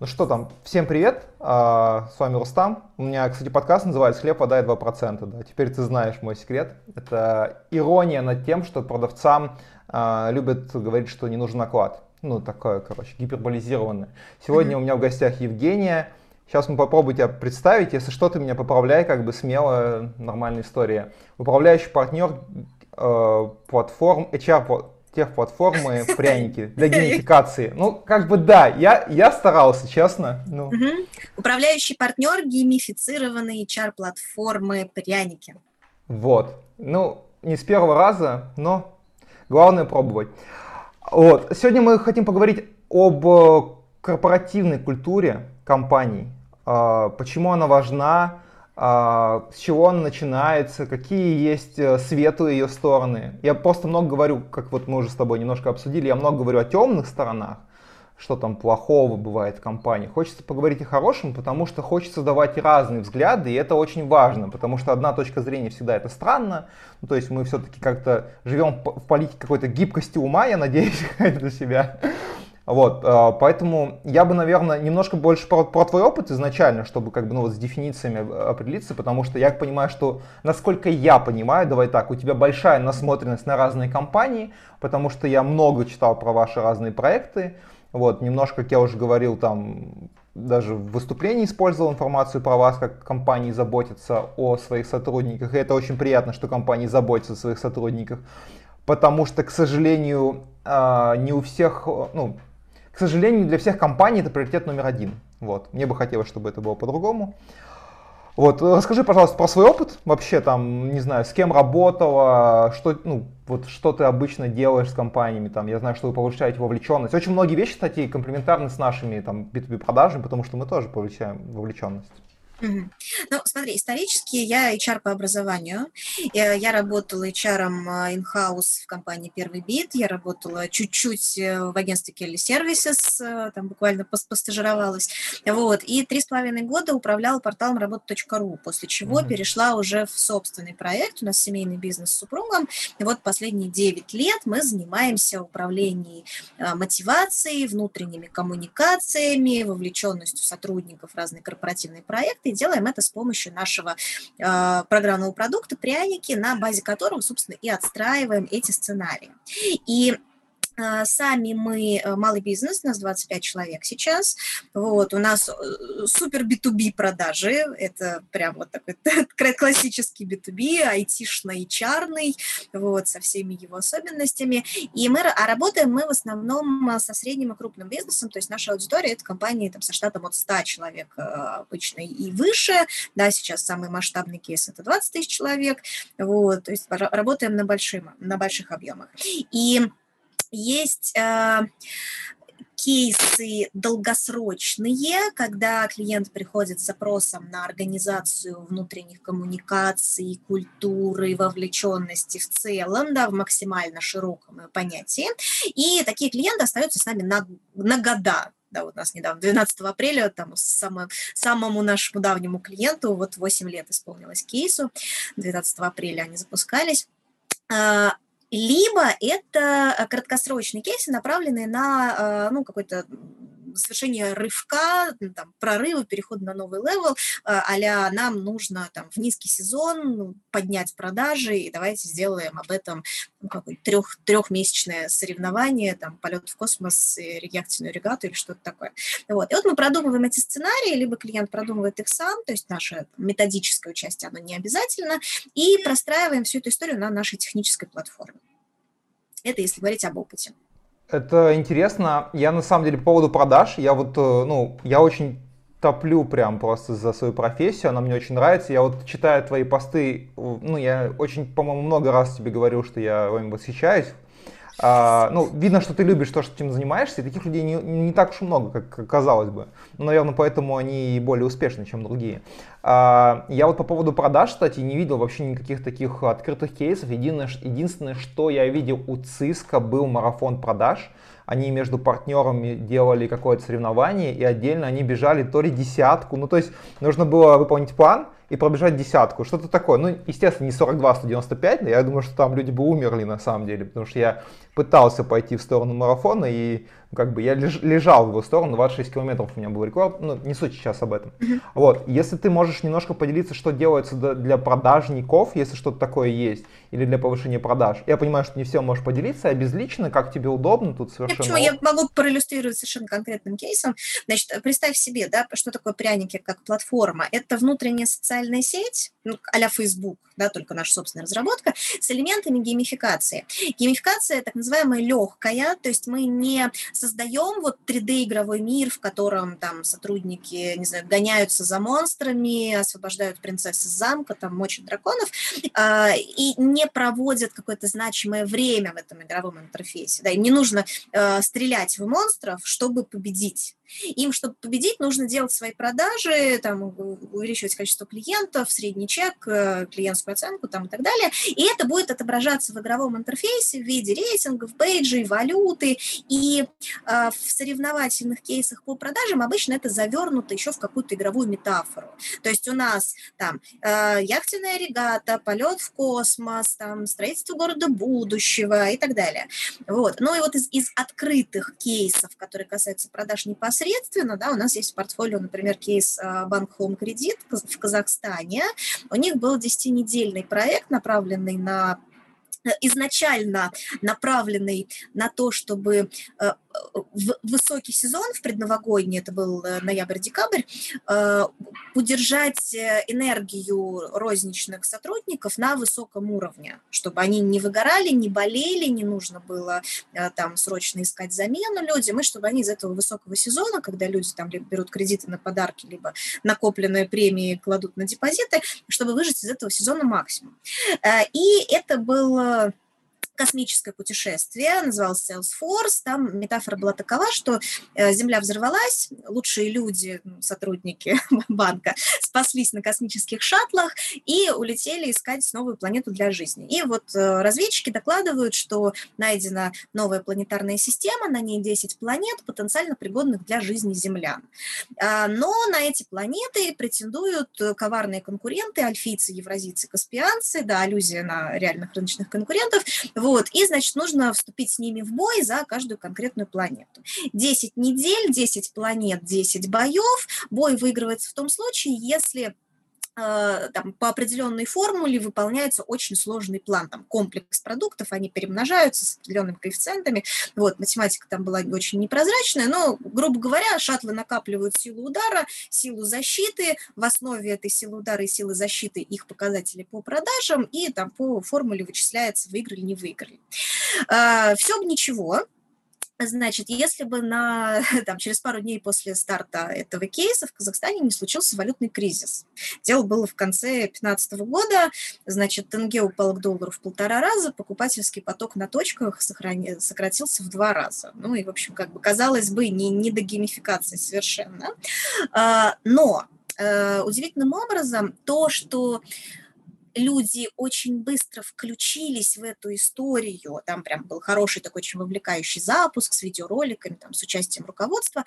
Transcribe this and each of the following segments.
Ну что там, всем привет, а, с вами Рустам. У меня, кстати, подкаст называется «Хлеб вода и 2%». Да. Теперь ты знаешь мой секрет. Это ирония над тем, что продавцам а, любят говорить, что не нужен наклад. Ну, такое, короче, гиперболизированное. Сегодня у меня в гостях Евгения. Сейчас мы попробуем тебя представить. Если что, ты меня поправляй, как бы смело, нормальная история. Управляющий партнер э, платформ, HR тех платформы пряники для геймификации. Ну, как бы да, я, я старался, честно. Ну. Угу. Управляющий партнер геймифицированные HR-платформы пряники. Вот. Ну, не с первого раза, но главное пробовать. Вот. Сегодня мы хотим поговорить об э, корпоративной культуре компаний. А, почему она важна, с чего она начинается, какие есть э, светлые ее стороны. Я просто много говорю, как вот мы уже с тобой немножко обсудили, я много говорю о темных сторонах, что там плохого бывает в компании. Хочется поговорить о хорошем, потому что хочется давать разные взгляды, и это очень важно, потому что одна точка зрения всегда это странно. Ну, то есть мы все-таки как-то живем в политике какой-то гибкости ума, я надеюсь, для себя. Вот, а, поэтому я бы, наверное, немножко больше про, про твой опыт изначально, чтобы как бы, ну, вот с дефинициями определиться, потому что я понимаю, что, насколько я понимаю, давай так, у тебя большая насмотренность на разные компании, потому что я много читал про ваши разные проекты, вот, немножко, как я уже говорил, там, даже в выступлении использовал информацию про вас, как компании заботятся о своих сотрудниках, и это очень приятно, что компании заботятся о своих сотрудниках, потому что, к сожалению, а, не у всех, ну, к сожалению, для всех компаний это приоритет номер один. Вот. Мне бы хотелось, чтобы это было по-другому. Вот, расскажи, пожалуйста, про свой опыт вообще, там, не знаю, с кем работала, что, ну, вот, что ты обычно делаешь с компаниями, там, я знаю, что вы повышаете вовлеченность. Очень многие вещи, кстати, комплементарны с нашими, там, B2B продажами, потому что мы тоже повышаем вовлеченность. Ну, смотри, исторически я HR по образованию. Я, я работала HR а, in-house в компании Первый Бит, я работала чуть-чуть э, в агентстве Kelly Services, э, там буквально постажировалась. Вот, и три с половиной года управляла порталом работа.ру, после чего mm-hmm. перешла уже в собственный проект. У нас семейный бизнес с супругом. И вот последние 9 лет мы занимаемся управлением мотивацией, внутренними коммуникациями, вовлеченностью сотрудников в разные корпоративные проекты и делаем это с помощью нашего э, программного продукта «Пряники», на базе которого, собственно, и отстраиваем эти сценарии. И сами мы э, малый бизнес, нас 25 человек сейчас. Вот, у нас э, супер B2B продажи, это прям вот такой классический B2B, айтишный, чарный, вот, со всеми его особенностями. И мы, а работаем мы в основном а, со средним и крупным бизнесом, то есть наша аудитория – это компании там, со штатом от 100 человек э, обычно и выше, да, сейчас самый масштабный кейс – это 20 тысяч человек, вот, то есть работаем на, большим, на больших объемах. И есть э, кейсы долгосрочные, когда клиент приходит с запросом на организацию внутренних коммуникаций, культуры, вовлеченности в целом, да, в максимально широком понятии. И такие клиенты остаются с нами на, на года, да, вот у нас недавно, 12 апреля, там, само, самому нашему давнему клиенту, вот 8 лет исполнилось кейсу, 12 апреля они запускались, а, либо это э, краткосрочные кейсы, направленные на э, ну, какой-то совершение рывка, там, прорыва, переход на новый level, а нам нужно там, в низкий сезон ну, поднять продажи, и давайте сделаем об этом ну, трех, трехмесячное соревнование, там, полет в космос, реактивную регату или что-то такое. Вот. И вот мы продумываем эти сценарии, либо клиент продумывает их сам, то есть наше методическое участие, оно не обязательно, и простраиваем всю эту историю на нашей технической платформе. Это если говорить об опыте. Это интересно. Я на самом деле по поводу продаж, я вот, э, ну, я очень топлю прям просто за свою профессию, она мне очень нравится. Я вот читаю твои посты, ну, я очень, по-моему, много раз тебе говорил, что я вами восхищаюсь. А, ну, видно, что ты любишь то, что этим занимаешься, и таких людей не, не так уж много, как казалось бы. Ну, наверное, поэтому они более успешны, чем другие. А, я вот по поводу продаж, кстати, не видел вообще никаких таких открытых кейсов. Единственное, единственное что я видел у Циска, был марафон продаж. Они между партнерами делали какое-то соревнование, и отдельно они бежали то ли десятку. Ну, то есть нужно было выполнить план, и пробежать десятку, что-то такое. Ну, естественно, не 42, 195, но я думаю, что там люди бы умерли на самом деле, потому что я пытался пойти в сторону марафона, и как бы я лежал в его сторону, 26 километров у меня был рекорд, ну, не суть сейчас об этом. Вот, если ты можешь немножко поделиться, что делается для продажников, если что-то такое есть, или для повышения продаж. Я понимаю, что не все можешь поделиться, а безлично, как тебе удобно, тут совершенно... Почему? Я могу проиллюстрировать совершенно конкретным кейсом. Значит, представь себе, да, что такое пряники как платформа. Это внутренняя социальная сеть, ну, а-ля Facebook, да, только наша собственная разработка, с элементами геймификации. Геймификация так называемая легкая, то есть мы не создаем вот 3D-игровой мир, в котором там сотрудники, не знаю, гоняются за монстрами, освобождают принцессы из замка, там мочат драконов, э, и не проводят какое-то значимое время в этом игровом интерфейсе. Да, им не нужно э, стрелять в монстров, чтобы победить. Им, чтобы победить, нужно делать свои продажи, там, увеличивать количество клиентов, средний чек, э, клиентскую оценку там, и так далее. И это будет отображаться в игровом интерфейсе в виде рейтингов, бейджей, валюты. И э, в соревновательных кейсах по продажам обычно это завернуто еще в какую-то игровую метафору. То есть у нас там э, яхтенная регата, полет в космос, там, строительство города будущего и так далее. Вот. Ну и вот из, из открытых кейсов, которые касаются продаж непосредственно, да, у нас есть в портфолио, например, кейс Банк Home Кредит в Казахстане. У них был 10-недельный проект, направленный на Э, изначально направленный на то, чтобы э, высокий сезон, в предновогодний, это был э, ноябрь-декабрь, удержать энергию розничных сотрудников на высоком уровне, чтобы они не выгорали, не болели, не нужно было там срочно искать замену людям, и чтобы они из этого высокого сезона, когда люди там либо берут кредиты на подарки, либо накопленные премии кладут на депозиты, чтобы выжить из этого сезона максимум. И это был космическое путешествие, называлось Salesforce. Там метафора была такова, что э, Земля взорвалась, лучшие люди, сотрудники банка, спаслись на космических шаттлах и улетели искать новую планету для жизни. И вот э, разведчики докладывают, что найдена новая планетарная система, на ней 10 планет, потенциально пригодных для жизни землян. А, но на эти планеты претендуют коварные конкуренты, альфийцы, евразийцы, каспианцы, да, аллюзия на реальных рыночных конкурентов. Вот, вот, и, значит, нужно вступить с ними в бой за каждую конкретную планету. 10 недель, 10 планет, 10 боев. Бой выигрывается в том случае, если там, по определенной формуле выполняется очень сложный план, там комплекс продуктов, они перемножаются с определенными коэффициентами. Вот, математика там была очень непрозрачная, но, грубо говоря, шаттлы накапливают силу удара, силу защиты, в основе этой силы удара и силы защиты их показатели по продажам, и там по формуле вычисляется, выиграли, не выиграли. А, Все бы ничего, Значит, если бы на, там, через пару дней после старта этого кейса в Казахстане не случился валютный кризис. Дело было в конце 2015 года, значит, тенге упал к доллару в полтора раза, покупательский поток на точках сохрани, сократился в два раза. Ну и, в общем, как бы, казалось бы, не, не до геймификации совершенно. А, но э, удивительным образом то, что люди очень быстро включились в эту историю. Там прям был хороший такой очень вовлекающий запуск с видеороликами, там, с участием руководства,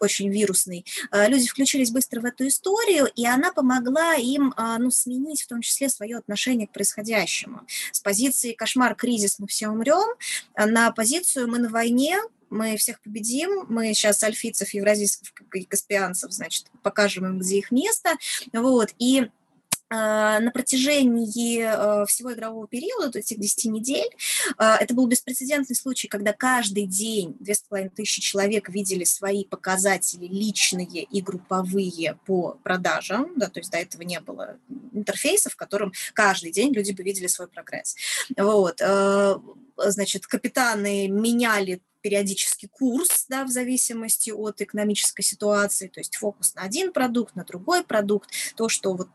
очень вирусный. А, люди включились быстро в эту историю, и она помогла им а, ну, сменить в том числе свое отношение к происходящему. С позиции «кошмар, кризис, мы все умрем» на позицию «мы на войне», мы всех победим, мы сейчас альфийцев, евразийцев и каспианцев, значит, покажем им, где их место, вот, и на протяжении э, всего игрового периода, этих 10 недель, а, это был беспрецедентный случай, когда каждый день 2500 человек видели свои показатели личные и групповые по продажам, да, то есть до этого не было интерфейса, в котором каждый день люди бы видели свой прогресс. Вот. Э, значит, капитаны меняли периодически курс, да, в зависимости от экономической ситуации, то есть фокус на один продукт, на другой продукт, то, что вот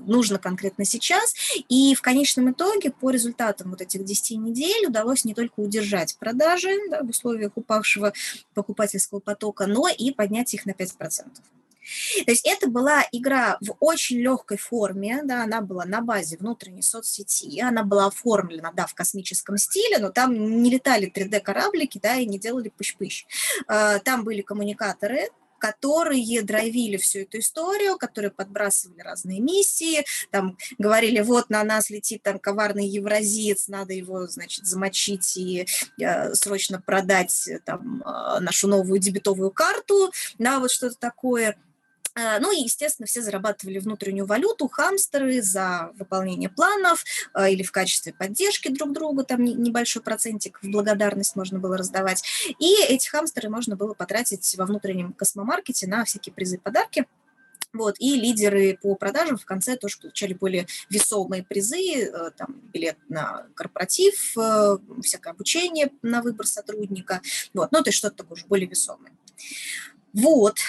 нужно конкретно сейчас. И в конечном итоге по результатам вот этих 10 недель удалось не только удержать продажи да, в условиях упавшего покупательского потока, но и поднять их на 5%. То есть это была игра в очень легкой форме, да, она была на базе внутренней соцсети, она была оформлена, да, в космическом стиле, но там не летали 3D-кораблики, да, и не делали пыщ-пыщ. А, там были коммуникаторы, которые драйвили всю эту историю, которые подбрасывали разные миссии, там говорили, вот на нас летит там коварный евразиец, надо его, значит, замочить и э, срочно продать там э, нашу новую дебетовую карту, да, вот что-то такое. Э, ну и, естественно, все зарабатывали внутреннюю валюту, хамстеры за выполнение планов э, или в качестве поддержки друг другу, там небольшой процентик в благодарность можно было раздавать. И эти хамстеры можно было потратить во внутреннем космомаркете на всякие призы и подарки. Вот, и лидеры по продажам в конце тоже получали более весомые призы, э, там, билет на корпоратив, всякое обучение на выбор сотрудника, вот, ну, то есть что-то такое уже более весомое. Вот,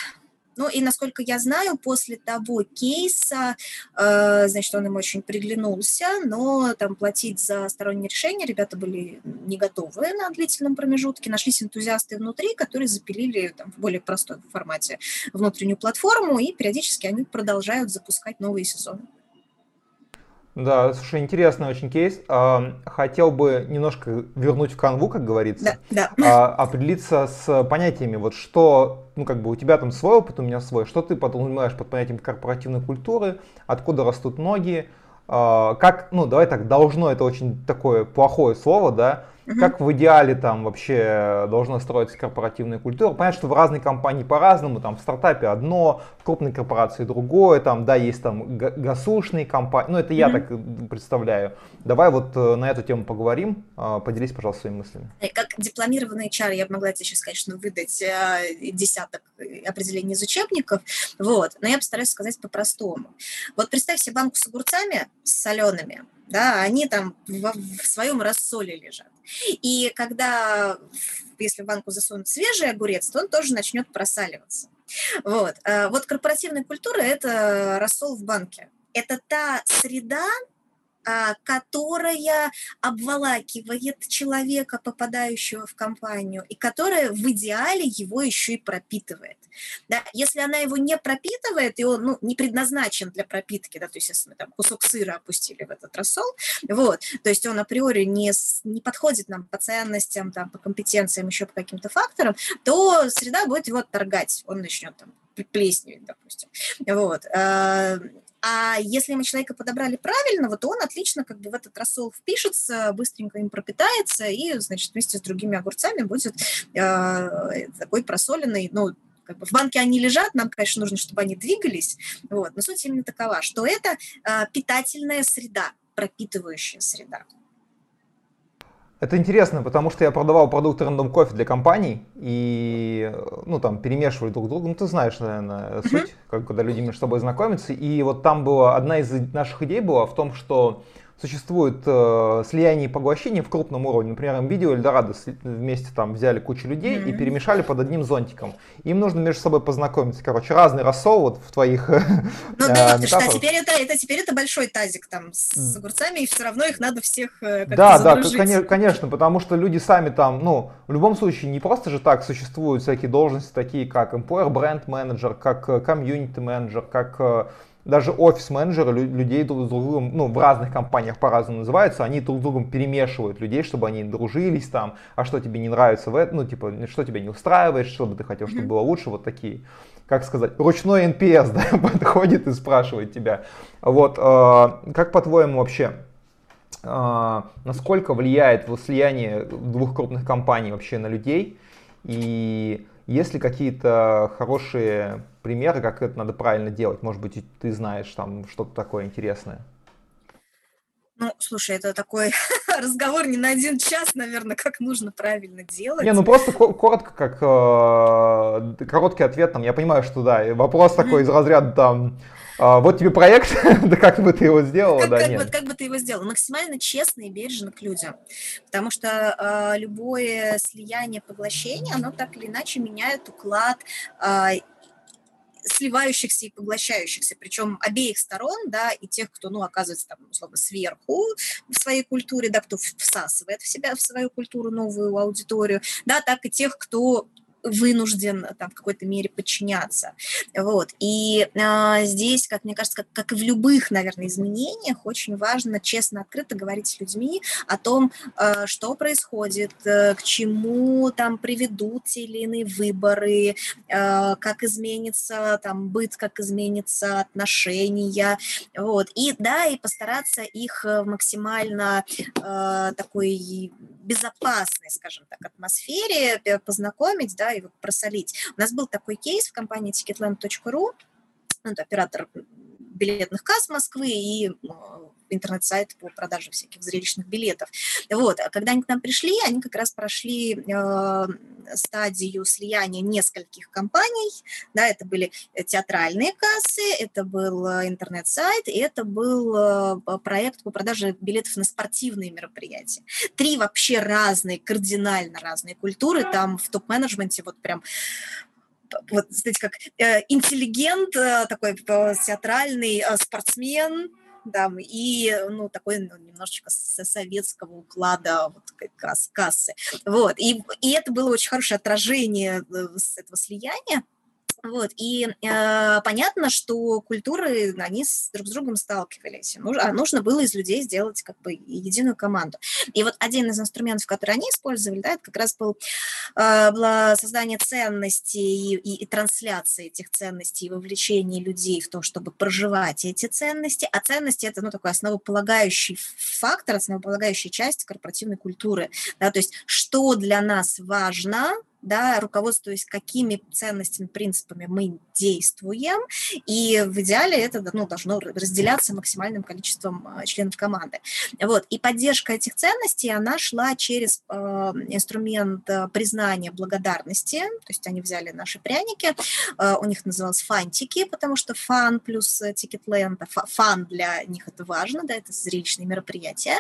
ну и насколько я знаю, после того кейса, э, значит, он им очень приглянулся, но там платить за сторонние решения ребята были не готовы на длительном промежутке. Нашлись энтузиасты внутри, которые запилили там, в более простой формате внутреннюю платформу, и периодически они продолжают запускать новые сезоны. Да, слушай, интересный очень кейс. Хотел бы немножко вернуть в канву, как говорится. Да, да. Определиться с понятиями. Вот что, ну как бы у тебя там свой опыт, у меня свой. Что ты подразумеваешь под понятием корпоративной культуры? Откуда растут ноги? Как, ну давай так, должно, это очень такое плохое слово, да? Угу. Как в идеале там вообще должна строиться корпоративная культура? Понятно, что в разной компании по-разному, там в стартапе одно, в крупной корпорации другое, там, да, есть там госушные компании, ну это я угу. так представляю. Давай вот э, на эту тему поговорим, а, поделись, пожалуйста, своими мыслями. Э, как дипломированный HR я могла тебе сейчас, конечно, выдать э, десяток определений из учебников, вот, но я постараюсь сказать по-простому. Вот представь себе банку с огурцами, с солеными, да, они там в, в своем рассоле лежат. И когда, если в банку засунут свежий огурец, то он тоже начнет просаливаться. Вот. А вот корпоративная культура – это рассол в банке. Это та среда, которая обволакивает человека, попадающего в компанию, и которая в идеале его еще и пропитывает. Да? Если она его не пропитывает, и он ну, не предназначен для пропитки, да, то есть если мы там кусок сыра опустили в этот рассол, вот, то есть он априори не, не подходит нам по ценностям, там, по компетенциям, еще по каким-то факторам, то среда будет его отторгать, он начнет там плесневить, допустим. Вот. А, если мы человека подобрали правильного, то он отлично как бы в этот рассол впишется, быстренько им пропитается и, значит, вместе с другими огурцами будет э, такой просоленный, ну, как бы в банке они лежат, нам, конечно, нужно, чтобы они двигались, вот, но суть именно такова, что это э, питательная среда, пропитывающая среда. Это интересно, потому что я продавал продукты рандом кофе для компаний и, ну, там, перемешивали друг друга. Ну, ты знаешь, наверное, суть, как, когда люди между собой знакомятся. И вот там была, одна из наших идей была в том, что существует э, слияние и поглощение в крупном уровне. Например, видео Эльдорадо вместе там взяли кучу людей mm-hmm. и перемешали под одним зонтиком. Им нужно между собой познакомиться. Короче, разный рассол вот в твоих Ну э, да, ты что, а теперь это, это, теперь это большой тазик там с огурцами, и все равно их надо всех э, Да, да, конечно, конечно, потому что люди сами там, ну, в любом случае, не просто же так существуют всякие должности, такие как employer brand manager, как э, community manager, как даже офис-менеджеры людей друг с другом, ну, в разных компаниях по-разному называются, они друг с другом перемешивают людей, чтобы они дружились там, а что тебе не нравится в этом, ну, типа, что тебя не устраивает, что бы ты хотел, чтобы было лучше, вот такие, как сказать, ручной NPS, да, подходит и спрашивает тебя. Вот, э, как по-твоему вообще, э, насколько влияет слияние двух крупных компаний вообще на людей, и есть ли какие-то хорошие примеры, как это надо правильно делать? Может быть, ты знаешь там что-то такое интересное? Ну, слушай, это такой разговор не на один час, наверное, как нужно правильно делать. Не, ну просто коротко, как э, короткий ответ, там, я понимаю, что да, вопрос такой из разряда там, а, вот тебе проект, да как бы ты его сделала, как, да, как, нет. Вот, как бы ты его сделала? Максимально честно и бережно к людям, потому что э, любое слияние, поглощение, оно так или иначе меняет уклад э, сливающихся и поглощающихся, причем обеих сторон, да, и тех, кто, ну, оказывается там, условно, сверху в своей культуре, да, кто всасывает в себя, в свою культуру новую аудиторию, да, так и тех, кто вынужден там в какой-то мере подчиняться. Вот. И э, здесь, как мне кажется, как, как и в любых, наверное, изменениях, очень важно честно, открыто говорить с людьми о том, э, что происходит, э, к чему там приведут те или иные выборы, э, как изменится там быт, как изменится отношения. Вот. И да, и постараться их максимально э, такой безопасной, скажем так, атмосфере познакомить, да, и вот просолить. У нас был такой кейс в компании ticketland.ru, ну, это оператор билетных касс Москвы и интернет-сайт по продаже всяких зрелищных билетов. Вот, а когда они к нам пришли, они как раз прошли э, стадию слияния нескольких компаний, да, это были театральные кассы, это был э, интернет-сайт, и это был э, проект по продаже билетов на спортивные мероприятия. Три вообще разные, кардинально разные культуры, там в топ-менеджменте вот прям вот, знаете, как э, интеллигент, э, такой э, театральный э, спортсмен, да, и, ну, такой ну, немножечко советского уклада вот, касс, кассы. Вот, и, и это было очень хорошее отражение э, этого слияния, вот, и э, понятно, что культуры, они с, друг с другом сталкивались, а нужно было из людей сделать как бы единую команду. И вот один из инструментов, который они использовали, да, это как раз был, э, было создание ценностей и, и, и трансляция этих ценностей, и вовлечение людей в то, чтобы проживать эти ценности, а ценности – это, ну, такой основополагающий фактор, основополагающая часть корпоративной культуры, да, то есть что для нас важно – да, руководствуясь какими ценностями, принципами мы действуем, и в идеале это ну, должно разделяться максимальным количеством а, членов команды. Вот. И поддержка этих ценностей, она шла через э, инструмент э, признания благодарности, то есть они взяли наши пряники, э, у них называлось фантики, потому что fun плюс Ticketland, fun для них это важно, да, это зрелищные мероприятия,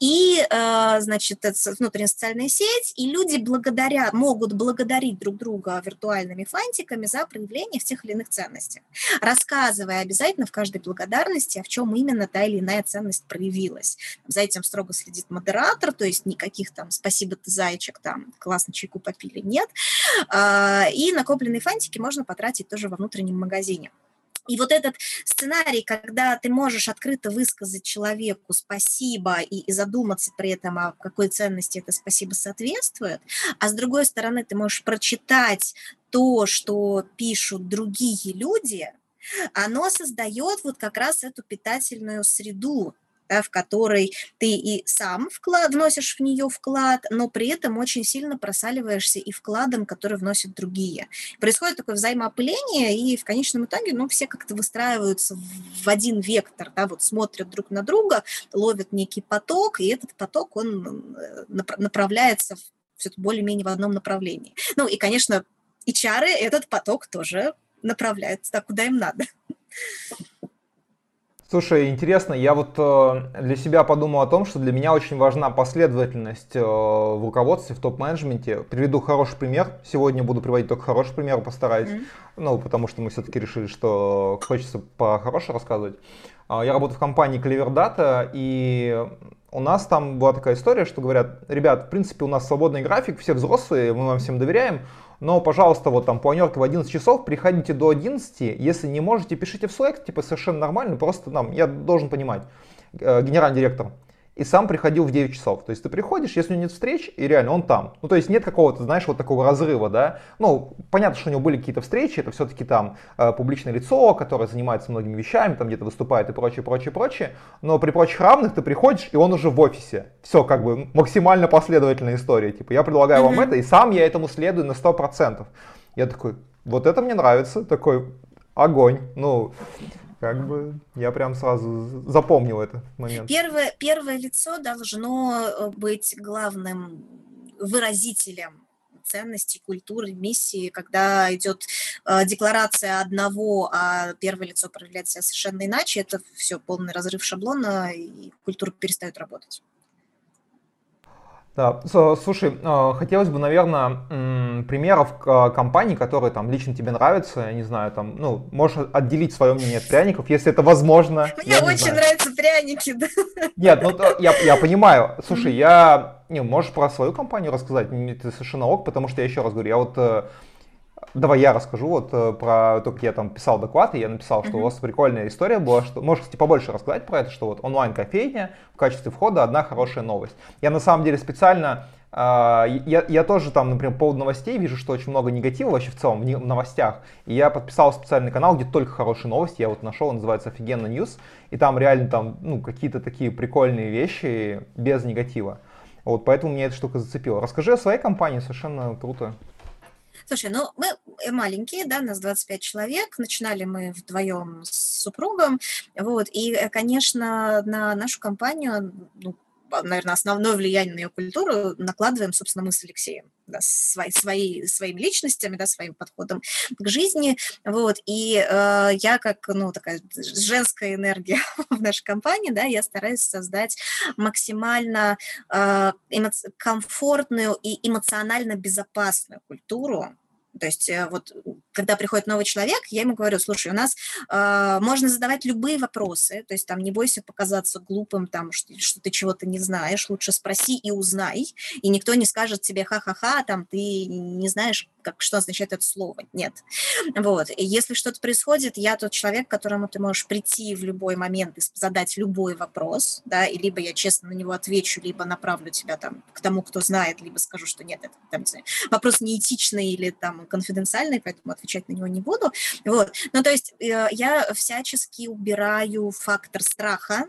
и, э, значит, это внутренняя социальная сеть, и люди благодаря, могут благодарить друг друга виртуальными фантиками за проявление в тех или иных ценностях, рассказывая обязательно в каждой благодарности, а в чем именно та или иная ценность проявилась. За этим строго следит модератор, то есть никаких там «спасибо, ты зайчик», там «классно чайку попили» нет. А, и накопленные фантики можно потратить тоже во внутреннем магазине. И вот этот сценарий, когда ты можешь открыто высказать человеку спасибо и, и задуматься при этом, о какой ценности это спасибо соответствует, а с другой стороны ты можешь прочитать то, что пишут другие люди, оно создает вот как раз эту питательную среду, в которой ты и сам вклад, вносишь в нее вклад, но при этом очень сильно просаливаешься и вкладом, который вносят другие. Происходит такое взаимоопыление, и в конечном итоге ну, все как-то выстраиваются в один вектор, да, вот смотрят друг на друга, ловят некий поток, и этот поток, он э, направляется все более-менее в одном направлении. Ну и, конечно, HR этот поток тоже направляют туда, куда им надо. Слушай, интересно, я вот э, для себя подумал о том, что для меня очень важна последовательность э, в руководстве, в топ-менеджменте. Приведу хороший пример. Сегодня буду приводить только хороший пример, постараюсь. Mm-hmm. Ну, потому что мы все-таки решили, что хочется по-хорошему рассказывать. Э, я работаю в компании Clever Data, и у нас там была такая история, что говорят, ребят, в принципе, у нас свободный график, все взрослые, мы вам всем доверяем, но, пожалуйста, вот там планерка в 11 часов, приходите до 11, если не можете, пишите в Slack, типа совершенно нормально, просто нам, я должен понимать, э, генеральный директор, и сам приходил в 9 часов. То есть ты приходишь, если у него нет встреч, и реально он там. Ну, то есть нет какого-то, знаешь, вот такого разрыва, да. Ну, понятно, что у него были какие-то встречи, это все-таки там э, публичное лицо, которое занимается многими вещами, там где-то выступает и прочее, прочее, прочее. Но при прочих равных ты приходишь, и он уже в офисе. Все, как бы, максимально последовательная история. Типа, я предлагаю вам это, и сам я этому следую на 100%. Я такой, вот это мне нравится, такой, огонь. Ну, как бы я прям сразу запомнил этот момент. Первое, первое лицо должно э, быть главным выразителем ценностей, культуры, миссии, когда идет э, декларация одного, а первое лицо проявляет себя совершенно иначе, это все полный разрыв шаблона, и культура перестает работать. Да, слушай, а, хотелось бы, наверное, примеров а, компаний, которые там лично тебе нравятся, я не знаю, там, ну, можешь отделить свое мнение от пряников, если это возможно. Мне очень нравятся пряники, да. Нет, ну я, я понимаю. Слушай, я... Не, можешь про свою компанию рассказать? Это совершенно ок, потому что я еще раз говорю, я вот э, Давай я расскажу вот э, про то, как я там писал доклад, и я написал, что uh-huh. у вас прикольная история была, что можешь, кстати, побольше рассказать про это, что вот онлайн-кофейня в качестве входа одна хорошая новость. Я на самом деле специально а, я, я тоже там, например, по поводу новостей вижу, что очень много негатива вообще в целом в новостях. И я подписал специальный канал, где только хорошие новости. Я вот нашел, он называется Офигенно News. И там реально там, ну, какие-то такие прикольные вещи без негатива. Вот, поэтому меня эта штука зацепила. Расскажи о своей компании, совершенно круто. Слушай, ну мы э, маленькие, да, нас 25 человек, начинали мы вдвоем с супругом, вот, и, э, конечно, на нашу компанию, ну, наверное, основное влияние на ее культуру накладываем, собственно, мы с Алексеем, да, свои, свои, своими личностями, да, своим подходом к жизни, вот, и э, я как, ну, такая женская энергия в нашей компании, да, я стараюсь создать максимально э, эмоци- комфортную и эмоционально безопасную культуру, то есть э, вот когда приходит новый человек, я ему говорю, слушай, у нас э, можно задавать любые вопросы, то есть там не бойся показаться глупым, там, что, что ты чего-то не знаешь, лучше спроси и узнай, и никто не скажет тебе ха-ха-ха, там ты не знаешь, как, что означает это слово. Нет. Вот. И если что-то происходит, я тот человек, к которому ты можешь прийти в любой момент и задать любой вопрос, да, и либо я честно на него отвечу, либо направлю тебя там к тому, кто знает, либо скажу, что нет, это там, вопрос неэтичный или там конфиденциальный, поэтому отвечать на него не буду. Вот. Ну, то есть э, я всячески убираю фактор страха,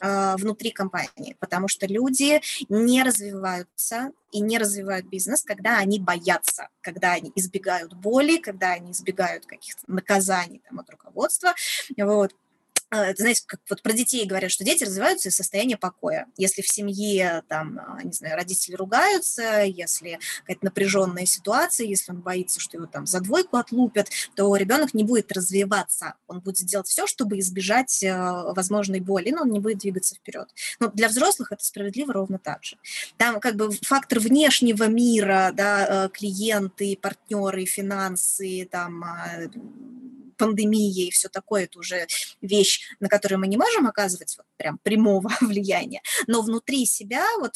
а, внутри компании, потому что люди не развиваются и не развивают бизнес, когда они боятся, когда они избегают боли, когда они избегают каких-то наказаний там, от руководства. Вот. А, знаете, как вот про детей говорят, что дети развиваются из состояния покоя. Если в семье, там, а, не знаю, родители ругаются, если какая-то напряженная ситуация, если он боится, что его там за двойку отлупят, то ребенок не будет развиваться. Он будет делать все, чтобы избежать а, возможной боли, но он не будет двигаться вперед. Но для взрослых это справедливо ровно так же. Там как бы фактор внешнего мира, да, клиенты, партнеры, финансы, там, пандемия и все такое, это уже вещь, на которую мы не можем оказывать вот прям прямого влияния, но внутри себя вот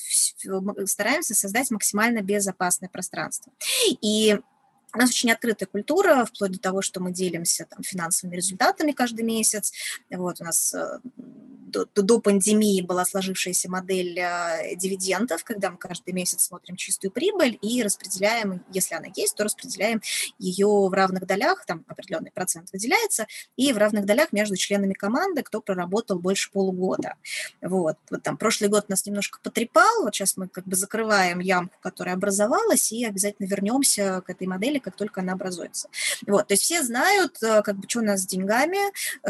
стараемся создать максимально безопасное пространство. И у нас очень открытая культура, вплоть до того, что мы делимся там, финансовыми результатами каждый месяц. Вот у нас э, до, до пандемии была сложившаяся модель э, дивидендов, когда мы каждый месяц смотрим чистую прибыль и распределяем, если она есть, то распределяем ее в равных долях, там определенный процент выделяется, и в равных долях между членами команды, кто проработал больше полугода. Вот. вот там прошлый год нас немножко потрепал, вот сейчас мы как бы закрываем ямку, которая образовалась, и обязательно вернемся к этой модели, как только она образуется. Вот. То есть все знают, э, как бы, что у нас с деньгами,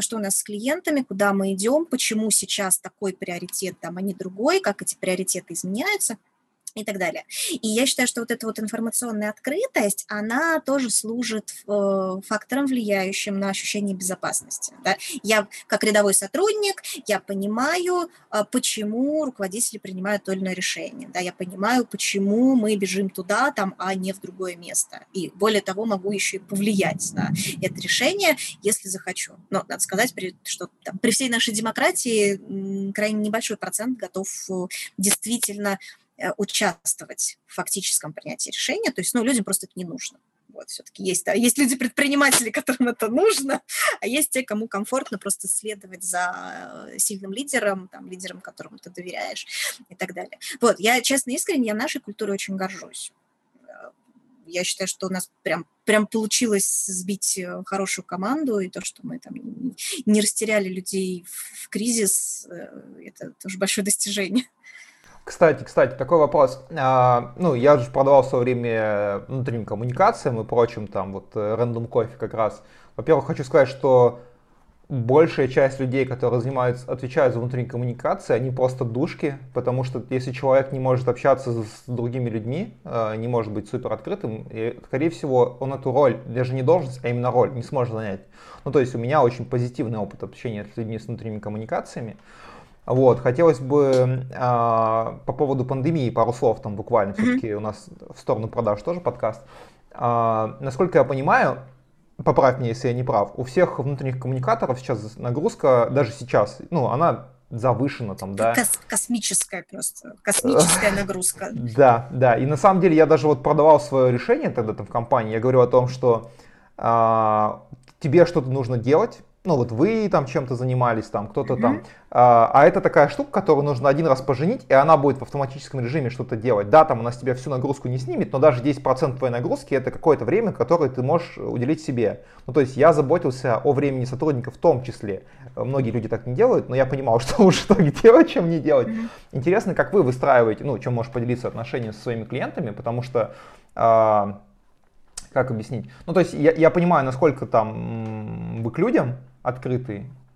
что у нас с клиентами, куда мы идем, почему сейчас такой приоритет, там, а не другой, как эти приоритеты изменяются и так далее. И я считаю, что вот эта вот информационная открытость, она тоже служит э, фактором, влияющим на ощущение безопасности. Да? Я как рядовой сотрудник, я понимаю, э, почему руководители принимают то или иное решение. Да? Я понимаю, почему мы бежим туда, там, а не в другое место. И более того, могу еще и повлиять на это решение, если захочу. Но надо сказать, что там, при всей нашей демократии крайне небольшой процент готов э, действительно участвовать в фактическом принятии решения, то есть, ну, людям просто это не нужно. Вот, все-таки есть, да, есть люди-предприниматели, которым это нужно, а есть те, кому комфортно просто следовать за э, сильным лидером, там, лидером, которому ты доверяешь и так далее. Вот, я, честно, искренне, я нашей культурой очень горжусь. Э, я считаю, что у нас прям, прям получилось сбить хорошую команду, и то, что мы там не растеряли людей в кризис, это тоже большое достижение. Кстати, кстати, такой вопрос. А, ну, я же продавал в свое время внутренним коммуникациям и прочим, там, вот, рандом кофе как раз. Во-первых, хочу сказать, что большая часть людей, которые занимаются, отвечают за внутренние коммуникации, они просто душки, потому что если человек не может общаться с другими людьми, а, не может быть супер открытым, и, скорее всего, он эту роль, даже не должность, а именно роль, не сможет занять. Ну, то есть у меня очень позитивный опыт общения с людьми с внутренними коммуникациями. Вот, хотелось бы а, по поводу пандемии пару слов там буквально, mm-hmm. все-таки у нас в сторону продаж тоже подкаст. А, насколько я понимаю, поправь меня, если я не прав, у всех внутренних коммуникаторов сейчас нагрузка, даже сейчас, ну, она завышено там, да. Кос- космическая просто, космическая нагрузка. Да, да. И на самом деле я даже вот продавал свое решение тогда там в компании. Я говорю о том, что а, тебе что-то нужно делать, ну вот вы там чем-то занимались, там кто-то mm-hmm. там, а, а это такая штука, которую нужно один раз поженить, и она будет в автоматическом режиме что-то делать. Да, там у нас тебя всю нагрузку не снимет, но даже 10% твоей нагрузки это какое-то время, которое ты можешь уделить себе. Ну то есть я заботился о времени сотрудников в том числе. Многие люди так не делают, но я понимал, что лучше так делать, чем не делать. Mm-hmm. Интересно, как вы выстраиваете, ну чем можешь поделиться отношения со своими клиентами, потому что а, как объяснить? Ну, то есть я, я понимаю, насколько там вы к людям открытый, Э,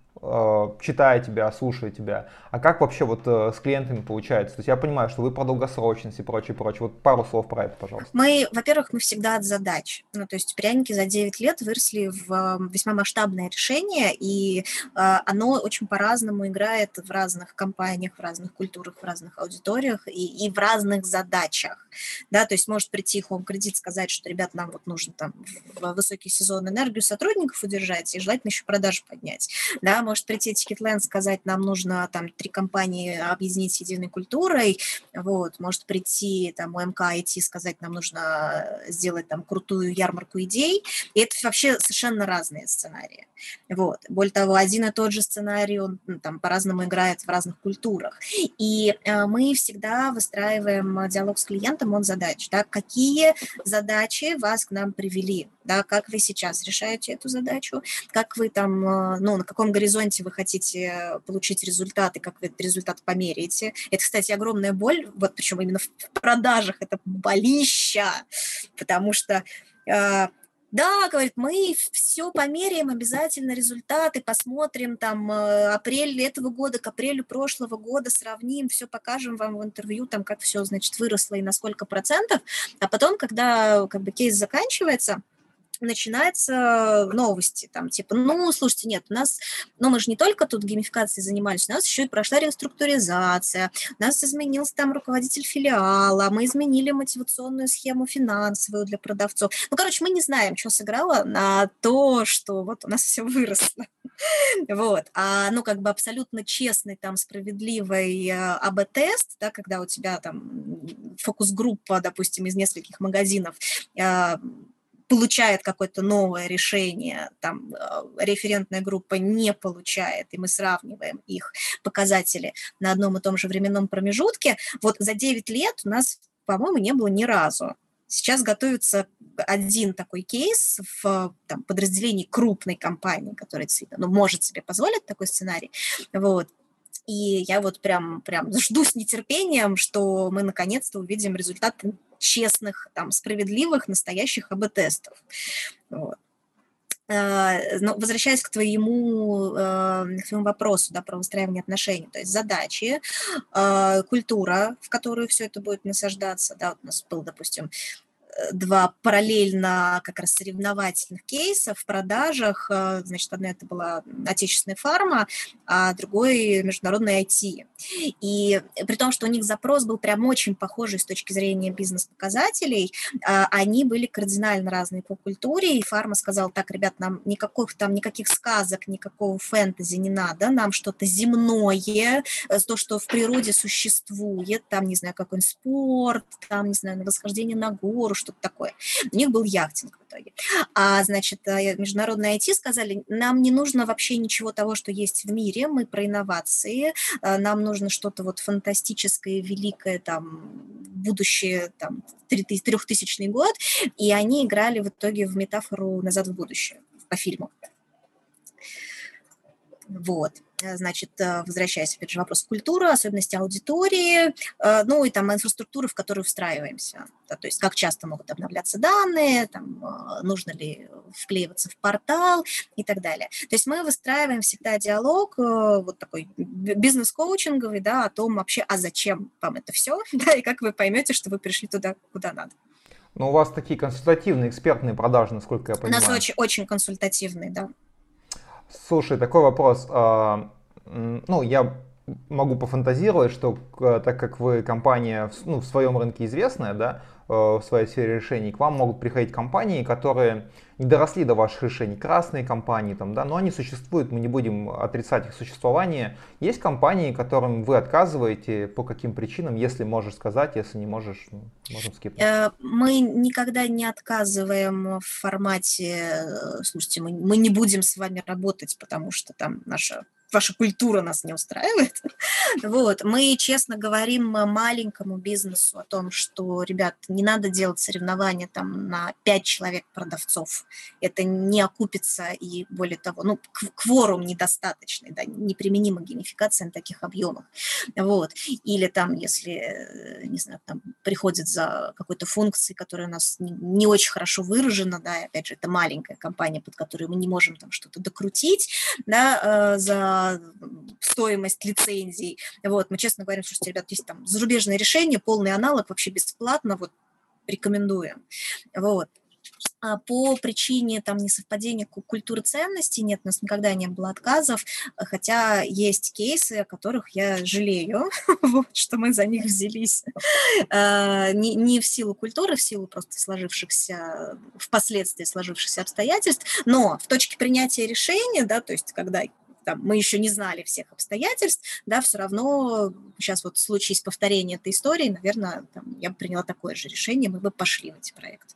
читая тебя, слушая тебя. А как вообще вот э, с клиентами получается? То есть я понимаю, что вы про долгосрочность и прочее, прочее. Вот пару слов про это, пожалуйста. Мы, во-первых, мы всегда от задач. Ну, то есть пряники за 9 лет выросли в э, весьма масштабное решение, и оно очень по-разному играет в разных компаниях, в разных культурах, в разных аудиториях и, и в разных задачах. Да, то есть может прийти Home Credit сказать, что, ребят, нам вот нужно там высокий сезон энергию сотрудников удержать и желательно еще продажи поднять. Да, может прийти Ticketland сказать, нам нужно там три компании объединить с единой культурой, вот, может прийти там УМК идти сказать, нам нужно сделать там крутую ярмарку идей, и это вообще совершенно разные сценарии, вот. Более того, один и тот же сценарий, он ну, там по-разному играет в разных культурах, и э, мы всегда выстраиваем диалог с клиентом, он задач, да, какие задачи вас к нам привели, да, как вы сейчас решаете эту задачу, как вы там, э, ну, на каком горизонте горизонте вы хотите получить результаты, как вы этот результат померяете. Это, кстати, огромная боль, вот причем именно в продажах это болища, потому что э, да, говорит, мы все померяем, обязательно результаты, посмотрим там э, апрель этого года к апрелю прошлого года, сравним, все покажем вам в интервью, там как все, значит, выросло и на сколько процентов, а потом, когда как бы кейс заканчивается, начинаются новости, там, типа, ну, слушайте, нет, у нас, ну, мы же не только тут геймификацией занимались, у нас еще и прошла реструктуризация, у нас изменился там руководитель филиала, мы изменили мотивационную схему финансовую для продавцов. Ну, короче, мы не знаем, что сыграло на то, что вот у нас все выросло. Вот. А, ну, как бы абсолютно честный, там, справедливый э, АБ-тест, да, когда у тебя там фокус-группа, допустим, из нескольких магазинов э, получает какое-то новое решение, там э, референтная группа не получает, и мы сравниваем их показатели на одном и том же временном промежутке, вот за 9 лет у нас, по-моему, не было ни разу. Сейчас готовится один такой кейс в там, подразделении крупной компании, которая ну, может себе позволить такой сценарий. Вот. И я вот прям, прям жду с нетерпением, что мы наконец-то увидим результаты честных, там, справедливых, настоящих АБ-тестов. Вот. Э, но возвращаясь к твоему, э, к твоему вопросу да, про выстраивание отношений, то есть задачи, э, культура, в которую все это будет насаждаться, да, вот у нас был, допустим, два параллельно как раз соревновательных кейса в продажах. Э, значит, одна это была отечественная фарма, а другой международный IT. И при том, что у них запрос был прям очень похожий с точки зрения бизнес-показателей, э, они были кардинально разные по культуре, и фарма сказала, так, ребят, нам никаких там никаких сказок, никакого фэнтези не надо, нам что-то земное, э, то, что в природе существует, там, не знаю, какой-нибудь спорт, там, не знаю, восхождение на гору, что-то такое. У них был яхтинг в итоге. А, значит, э, международные IT сказали, нам не нужно вообще ничего того, что есть в мире, мы про инновации, э, нам нужно что-то вот фантастическое, великое, там, будущее, там, 3000 год, и они играли в итоге в метафору «Назад в будущее» по фильму. Вот, э, значит, э, возвращаясь, опять же, вопрос культуры, особенности аудитории, э, ну и там инфраструктуры, в которую встраиваемся. Да, то есть как часто могут обновляться данные, там, нужно ли вклеиваться в портал и так далее. То есть мы выстраиваем всегда диалог вот такой бизнес-коучинговый, да, о том вообще, а зачем вам это все, да, и как вы поймете, что вы пришли туда, куда надо. Но у вас такие консультативные, экспертные продажи, насколько я понимаю. У нас очень, очень консультативные, да. Слушай, такой вопрос. А, ну, я могу пофантазировать, что так как вы компания ну, в своем рынке известная, да, э, в своей сфере решений, к вам могут приходить компании, которые не доросли до ваших решений, красные компании, там, да, но они существуют, мы не будем отрицать их существование. Есть компании, которым вы отказываете, по каким причинам, если можешь сказать, если не можешь, ну, можем скипнуть. Э, мы никогда не отказываем в формате, э, слушайте, мы, мы не будем с вами работать, потому что там наша ваша культура нас не устраивает. Вот. Мы честно говорим маленькому бизнесу о том, что, ребят, не надо делать соревнования там на 5 человек продавцов. Это не окупится и более того, ну, кворум недостаточный, да, неприменима геймификация на таких объемах. Вот. Или там, если, не знаю, там приходит за какой-то функцией, которая у нас не, не очень хорошо выражена, да, и опять же, это маленькая компания, под которую мы не можем там что-то докрутить, да, э, за стоимость лицензий. Вот, мы честно говорим, что, ребят, есть там зарубежное решение, полный аналог, вообще бесплатно, вот, рекомендуем. Вот. А по причине там несовпадения культуры ценностей нет, у нас никогда не было отказов, хотя есть кейсы, о которых я жалею, что мы за них взялись. А, не, не в силу культуры, в силу просто сложившихся, впоследствии сложившихся обстоятельств, но в точке принятия решения, да, то есть когда там, мы еще не знали всех обстоятельств, да, все равно сейчас вот в случае с повторением этой истории, наверное, там, я бы приняла такое же решение, мы бы пошли в эти проекты.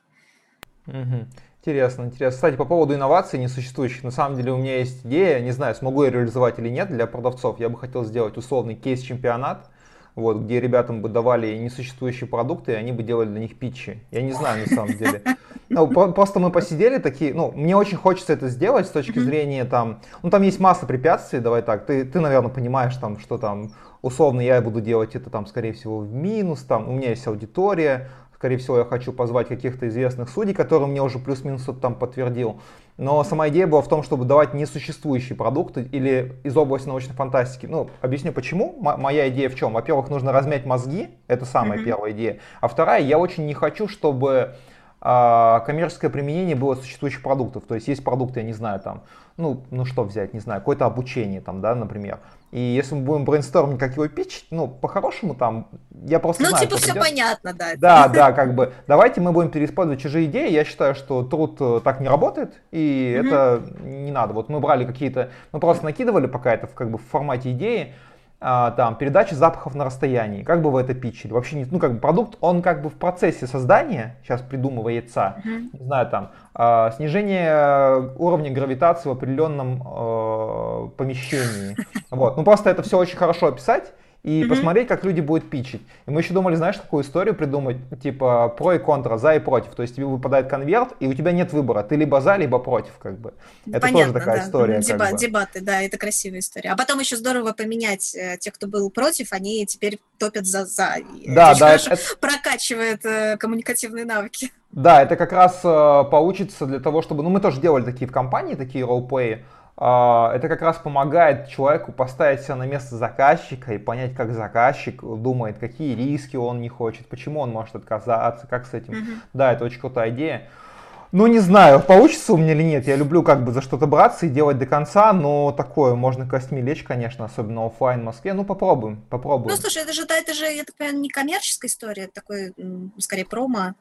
Угу. Интересно, интересно. Кстати, по поводу инноваций несуществующих, на самом деле у меня есть идея, не знаю, смогу я реализовать или нет для продавцов. Я бы хотел сделать условный кейс-чемпионат, вот, где ребятам бы давали несуществующие продукты, и они бы делали для них питчи. Я не знаю, на самом деле. Ну, просто мы посидели такие, ну, мне очень хочется это сделать с точки зрения там, ну, там есть масса препятствий, давай так, ты, ты, наверное, понимаешь там, что там, условно, я буду делать это там, скорее всего, в минус, там, у меня есть аудитория, скорее всего, я хочу позвать каких-то известных судей, которые мне уже плюс-минус там подтвердил. Но сама идея была в том, чтобы давать несуществующие продукты или из области научной фантастики. Ну, объясню почему. М- моя идея в чем? Во-первых, нужно размять мозги, это самая mm-hmm. первая идея. А вторая, я очень не хочу, чтобы а, коммерческое применение было существующих продуктов. То есть есть продукты, я не знаю, там, ну, ну что взять, не знаю, какое-то обучение там, да, например. И если мы будем брейнстормить, как его питчить, ну, по-хорошему там, я просто Ну, знаю, типа все придет. понятно, да. Да, да, как бы, давайте мы будем переиспользовать чужие идеи. Я считаю, что труд э, так не работает, и mm-hmm. это не надо. Вот мы брали какие-то, мы просто накидывали пока это в, как бы, в формате идеи, а, там, передача запахов на расстоянии. Как бы вы это питчили? Вообще, не, ну, как бы продукт, он как бы в процессе создания, сейчас придумывается, mm-hmm. не знаю, там, а, снижение уровня гравитации в определенном э, помещении. Вот. Ну, просто это все очень хорошо описать, и mm-hmm. посмотреть, как люди будут питчить. И мы еще думали, знаешь, такую историю придумать, типа про и контра, за и против. То есть тебе выпадает конверт, и у тебя нет выбора. Ты либо за, либо против, как бы. Это Понятно, тоже такая да. история. Деба- как бы. Дебаты, да, это красивая история. А потом еще здорово поменять э, тех, кто был против, они теперь топят за за. Да, это да. Это, это... прокачивает э, коммуникативные навыки. Да, это как раз э, получится для того, чтобы... Ну, мы тоже делали такие в компании, такие роллплеи. А, это как раз помогает человеку поставить себя на место заказчика и понять, как заказчик думает, какие риски он не хочет, почему он может отказаться, как с этим. Mm-hmm. Да, это очень крутая идея. Ну, не знаю, получится у меня или нет. Я люблю как бы за что-то браться и делать до конца, но такое, можно костьми лечь, конечно, особенно офлайн в Москве. Ну, попробуем, попробуем. Ну, слушай, это же, это же, я так понимаю, не коммерческая история, это такой, скорее, промо.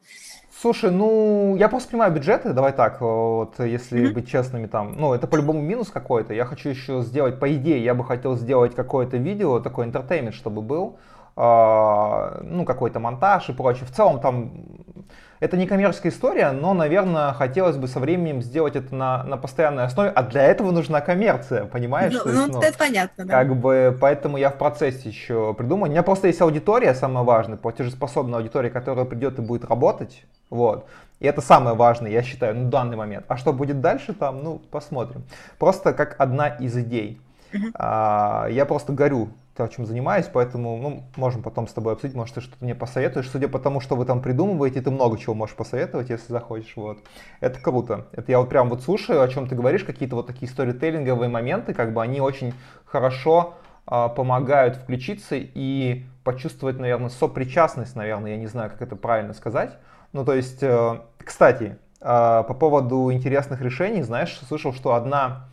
Слушай, ну, я просто понимаю бюджеты, давай так, вот, если mm-hmm. быть честными, там, ну, это по-любому минус какой-то. Я хочу еще сделать, по идее, я бы хотел сделать какое-то видео, такой entertainment, чтобы был, э, ну, какой-то монтаж и прочее. В целом, там, это не коммерческая история, но, наверное, хотелось бы со временем сделать это на, на постоянной основе, а для этого нужна коммерция, понимаешь? Ну, есть, ну, это понятно, да. Как бы, поэтому я в процессе еще придумаю. У меня просто есть аудитория, самое важное, платежеспособная аудитория, которая придет и будет работать, вот. И это самое важное, я считаю, на данный момент. А что будет дальше там, ну, посмотрим. Просто как одна из идей. Uh-huh. А, я просто горю то, чем занимаюсь, поэтому ну, можем потом с тобой обсудить, может, ты что-то мне посоветуешь. Судя по тому, что вы там придумываете, ты много чего можешь посоветовать, если захочешь. Вот. Это круто. Это я вот прям вот слушаю, о чем ты говоришь, какие-то вот такие сторителлинговые моменты, как бы они очень хорошо э, помогают включиться и почувствовать, наверное, сопричастность, наверное, я не знаю, как это правильно сказать. Ну, то есть, э, кстати, э, по поводу интересных решений, знаешь, слышал, что одна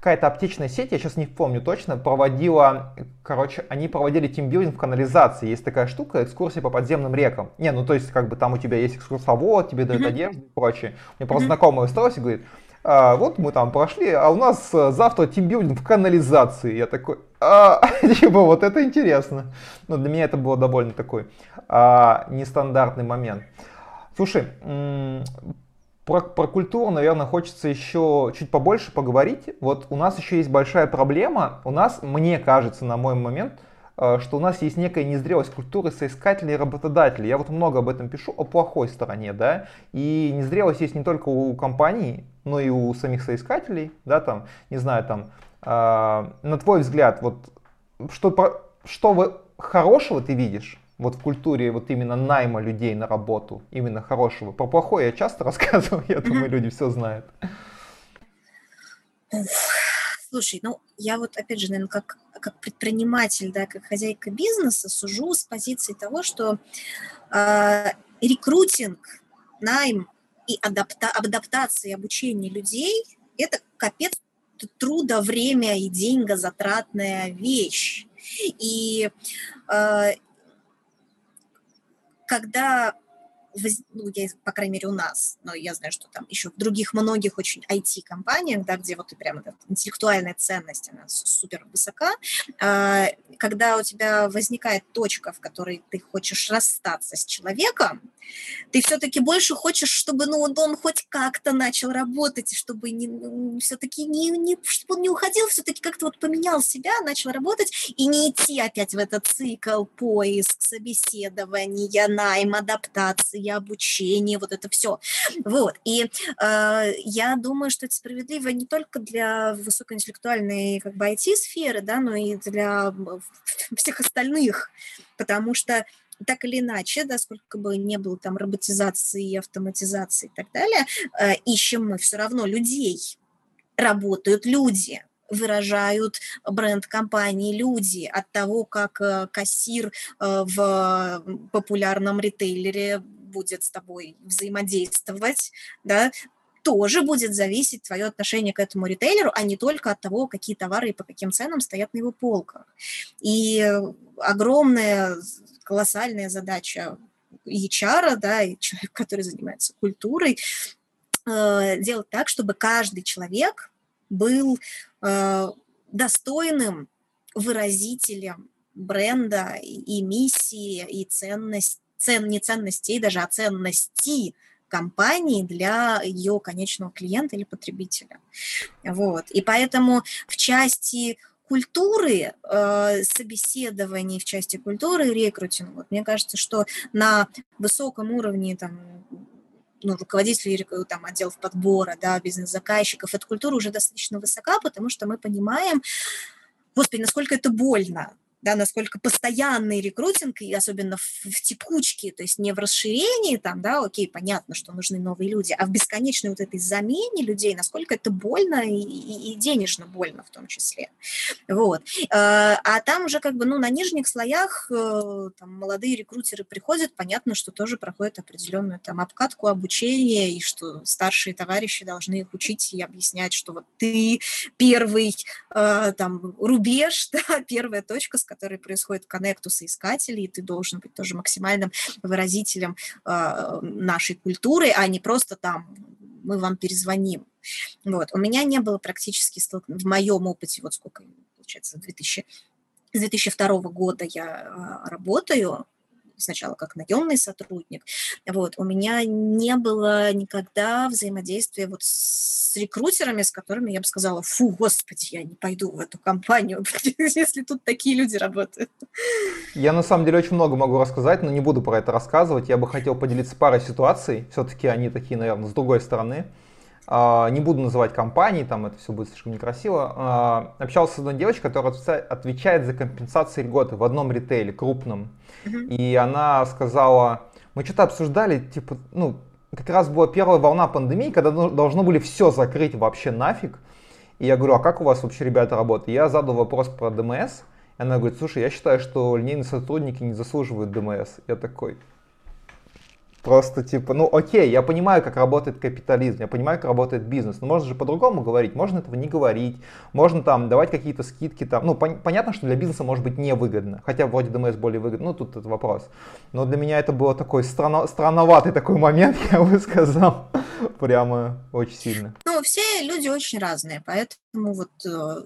какая-то аптечная сеть, я сейчас не помню точно, проводила, короче, они проводили тимбилдинг в канализации. Есть такая штука, экскурсия по подземным рекам. Не, ну то есть как бы там у тебя есть экскурсовод, тебе дают одежду и прочее. Мне просто знакомый устроился и говорит, а, вот мы там прошли, а у нас э, завтра тимбилдинг в канализации. Я такой, а, типа, вот это интересно. Но ну, для меня это было довольно такой а, нестандартный момент. Слушай, про, про культуру, наверное, хочется еще чуть побольше поговорить. Вот у нас еще есть большая проблема. У нас, мне кажется, на мой момент, э, что у нас есть некая незрелость культуры соискателей и работодателей. Я вот много об этом пишу, о плохой стороне, да. И незрелость есть не только у компаний, но и у самих соискателей, да, там, не знаю, там, э, на твой взгляд, вот что, что вы хорошего ты видишь вот в культуре вот именно найма людей на работу, именно хорошего. Про плохое я часто рассказываю, я думаю, люди все знают. Слушай, ну я вот опять же, наверное, как, как предприниматель, да, как хозяйка бизнеса сужу с позиции того, что э, рекрутинг, найм и адапта, адаптация, обучение людей – это капец труда, время и деньгозатратная вещь. И э, когда ну, я, по крайней мере, у нас, но я знаю, что там еще в других многих очень IT-компаниях, да, где вот и прямо эта интеллектуальная ценность, она супер высока, а, когда у тебя возникает точка, в которой ты хочешь расстаться с человеком, ты все-таки больше хочешь, чтобы ну, он хоть как-то начал работать, чтобы не, все-таки не, не, чтобы он не уходил, все-таки как-то вот поменял себя, начал работать, и не идти опять в этот цикл поиск, собеседования, найм, адаптации, и обучение, вот это все. Вот. И э, я думаю, что это справедливо не только для высокоинтеллектуальной как бы IT-сферы, да, но и для всех остальных, потому что так или иначе, да, сколько бы не было там роботизации, автоматизации и так далее, э, ищем мы все равно людей, работают люди, выражают бренд компании люди, от того, как э, кассир э, в популярном ритейлере будет с тобой взаимодействовать, да, тоже будет зависеть твое отношение к этому ритейлеру, а не только от того, какие товары и по каким ценам стоят на его полках. И огромная, колоссальная задача HR, да, и человек, который занимается культурой, э, делать так, чтобы каждый человек был э, достойным выразителем бренда и миссии, и ценности цен, не ценностей даже, а ценности компании для ее конечного клиента или потребителя. Вот. И поэтому в части культуры э, собеседований, в части культуры рекрутинга, вот, мне кажется, что на высоком уровне там, ну, руководителей там, отделов подбора, да, бизнес-заказчиков, эта культура уже достаточно высока, потому что мы понимаем, господи, насколько это больно, да, насколько постоянный рекрутинг, и особенно в, в текучке, то есть не в расширении там, да, окей, понятно, что нужны новые люди, а в бесконечной вот этой замене людей, насколько это больно и, и, и денежно больно в том числе. Вот. Э, а там уже как бы, ну, на нижних слоях э, там, молодые рекрутеры приходят, понятно, что тоже проходят определенную там обкатку обучения, и что старшие товарищи должны их учить и объяснять, что вот ты первый э, там рубеж, да, первая точка, с который происходит коннект у соискателей, и ты должен быть тоже максимальным выразителем э, нашей культуры, а не просто там мы вам перезвоним. Вот. У меня не было практически столкновений, в моем опыте, вот сколько, получается, 2000, с 2002 года я э, работаю, сначала как наемный сотрудник, вот, у меня не было никогда взаимодействия вот с рекрутерами, с которыми я бы сказала, фу, господи, я не пойду в эту компанию, если тут такие люди работают. Я на самом деле очень много могу рассказать, но не буду про это рассказывать. Я бы хотел поделиться парой ситуаций, все-таки они такие, наверное, с другой стороны. Uh, не буду называть компании, там это все будет слишком некрасиво. Uh, общался с одной девочкой, которая отвечает за компенсации льготы в одном ритейле, крупном. И она сказала, мы что-то обсуждали, типа, ну, как раз была первая волна пандемии, когда должно были все закрыть вообще нафиг. И я говорю, а как у вас вообще, ребята, работают? Я задал вопрос про ДМС, и она говорит, слушай, я считаю, что линейные сотрудники не заслуживают ДМС. Я такой, Просто типа, ну окей, я понимаю, как работает капитализм, я понимаю, как работает бизнес, но можно же по-другому говорить, можно этого не говорить, можно там давать какие-то скидки там, ну пон- понятно, что для бизнеса может быть невыгодно, хотя вроде ДМС более выгодно, ну тут этот вопрос. Но для меня это было такой странно, странноватый такой момент, я бы сказал, прямо очень сильно. Ну, все люди очень разные, поэтому вот э,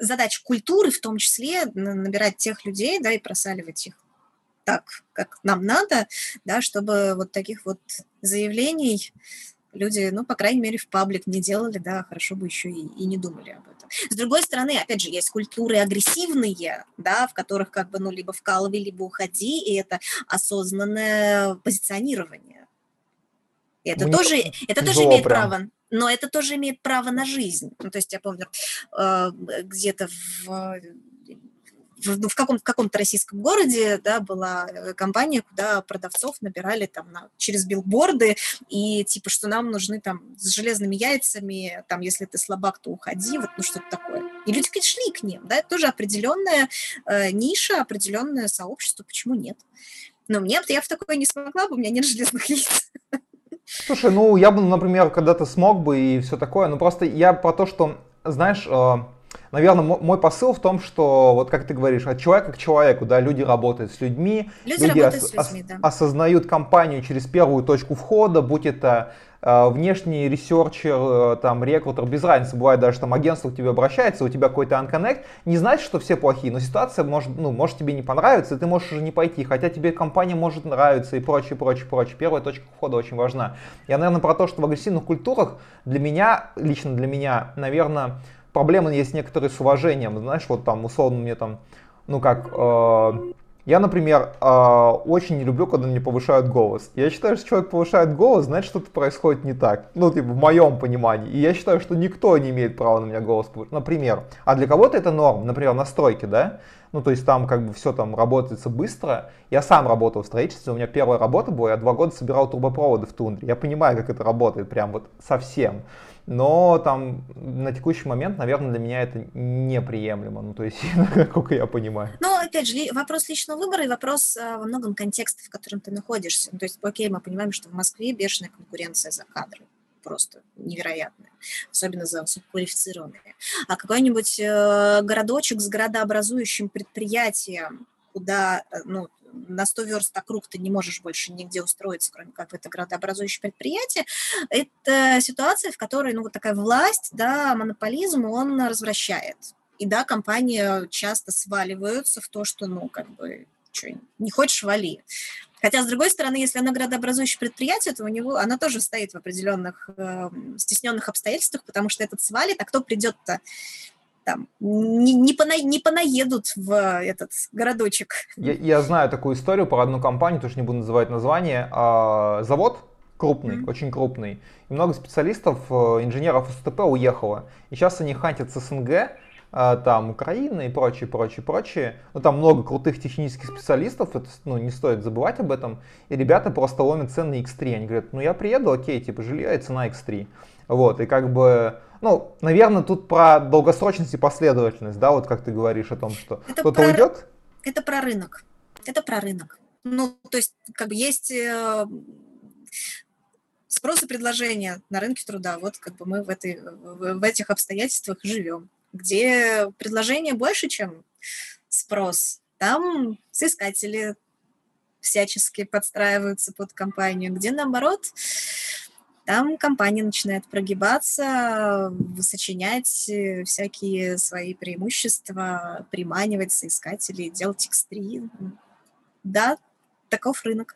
задача культуры в том числе набирать тех людей, да, и просаливать их так, как нам надо, да, чтобы вот таких вот заявлений люди, ну, по крайней мере, в паблик не делали, да, хорошо бы еще и, и не думали об этом. С другой стороны, опять же, есть культуры агрессивные, да, в которых как бы, ну, либо вкалывай, либо уходи, и это осознанное позиционирование. И это ну, тоже, это тоже имеет прям. право, но это тоже имеет право на жизнь. Ну, то есть я помню, э, где-то в в, ну, в, каком, в каком-то российском городе да, была э, компания, куда продавцов набирали там на, через билборды, и типа, что нам нужны там с железными яйцами, там, если ты слабак, то уходи, вот, ну, что-то такое. И люди шли к ним, да, это тоже определенная э, ниша, определенное сообщество, почему нет? Но мне, я в такое не смогла бы, у меня нет железных яиц. Слушай, ну, я бы, например, когда-то смог бы и все такое, но просто я про то, что, знаешь, э, наверное, мой посыл в том, что, вот как ты говоришь, от человека к человеку, да, люди работают с людьми, люди, люди ос- с людьми, да. осознают компанию через первую точку входа, будь это э, внешний researcher, э, там, рекрутер, без разницы, бывает даже там агентство к тебе обращается, у тебя какой-то unconnect, не значит, что все плохие, но ситуация может, ну, может тебе не понравиться, и ты можешь уже не пойти, хотя тебе компания может нравиться и прочее, прочее, прочее. Первая точка входа очень важна. Я, наверное, про то, что в агрессивных культурах для меня, лично для меня, наверное, проблемы есть некоторые с уважением. Знаешь, вот там условно мне там, ну как, э, я, например, э, очень не люблю, когда мне повышают голос. Я считаю, что человек повышает голос, значит, что-то происходит не так. Ну, типа, в моем понимании. И я считаю, что никто не имеет права на меня голос повышать. Например. А для кого-то это норм. Например, настройки, да? Ну, то есть там как бы все там работается быстро. Я сам работал в строительстве, у меня первая работа была, я два года собирал трубопроводы в тундре. Я понимаю, как это работает, прям вот совсем но там на текущий момент, наверное, для меня это неприемлемо, ну, то есть, насколько я понимаю. Ну, опять же, вопрос личного выбора и вопрос а, во многом контекста, в котором ты находишься. Ну, то есть, окей, мы понимаем, что в Москве бешеная конкуренция за кадры просто невероятная, особенно за высококвалифицированные. А какой-нибудь э, городочек с городообразующим предприятием, куда, э, ну, на 100 верст округ ты не можешь больше нигде устроиться, кроме как в это градообразующее предприятие, это ситуация, в которой, ну, вот такая власть, да, монополизм, он развращает. И да, компании часто сваливаются в то, что, ну, как бы, что, не хочешь, вали. Хотя, с другой стороны, если оно градообразующее предприятие, то у него оно тоже стоит в определенных э, стесненных обстоятельствах, потому что этот свалит, а кто придет-то? Там не, не, пона, не понаедут в этот городочек. Я, я знаю такую историю про одну компанию, тоже не буду называть название. А, завод крупный, mm-hmm. очень крупный. И много специалистов, э, инженеров СТП уехало. И сейчас они хантят с СНГ, а, там Украина и прочее, прочее, прочее. Ну, там много крутых технических специалистов, это, ну, не стоит забывать об этом. И ребята просто ломят цены на X3. Они говорят, ну, я приеду, окей, типа, жилье и цена X3. Вот, и как бы, ну, наверное, тут про долгосрочность и последовательность, да, вот как ты говоришь о том, что кто-то про... уйдет. Это про рынок. Это про рынок. Ну, то есть, как бы есть э, спрос и предложение на рынке труда. Вот как бы мы в, этой, в этих обстоятельствах живем где предложение больше, чем спрос, там соискатели всячески подстраиваются под компанию, где наоборот, там компания начинает прогибаться, сочинять всякие свои преимущества, приманивать соискателей, делать X3. Да, таков рынок.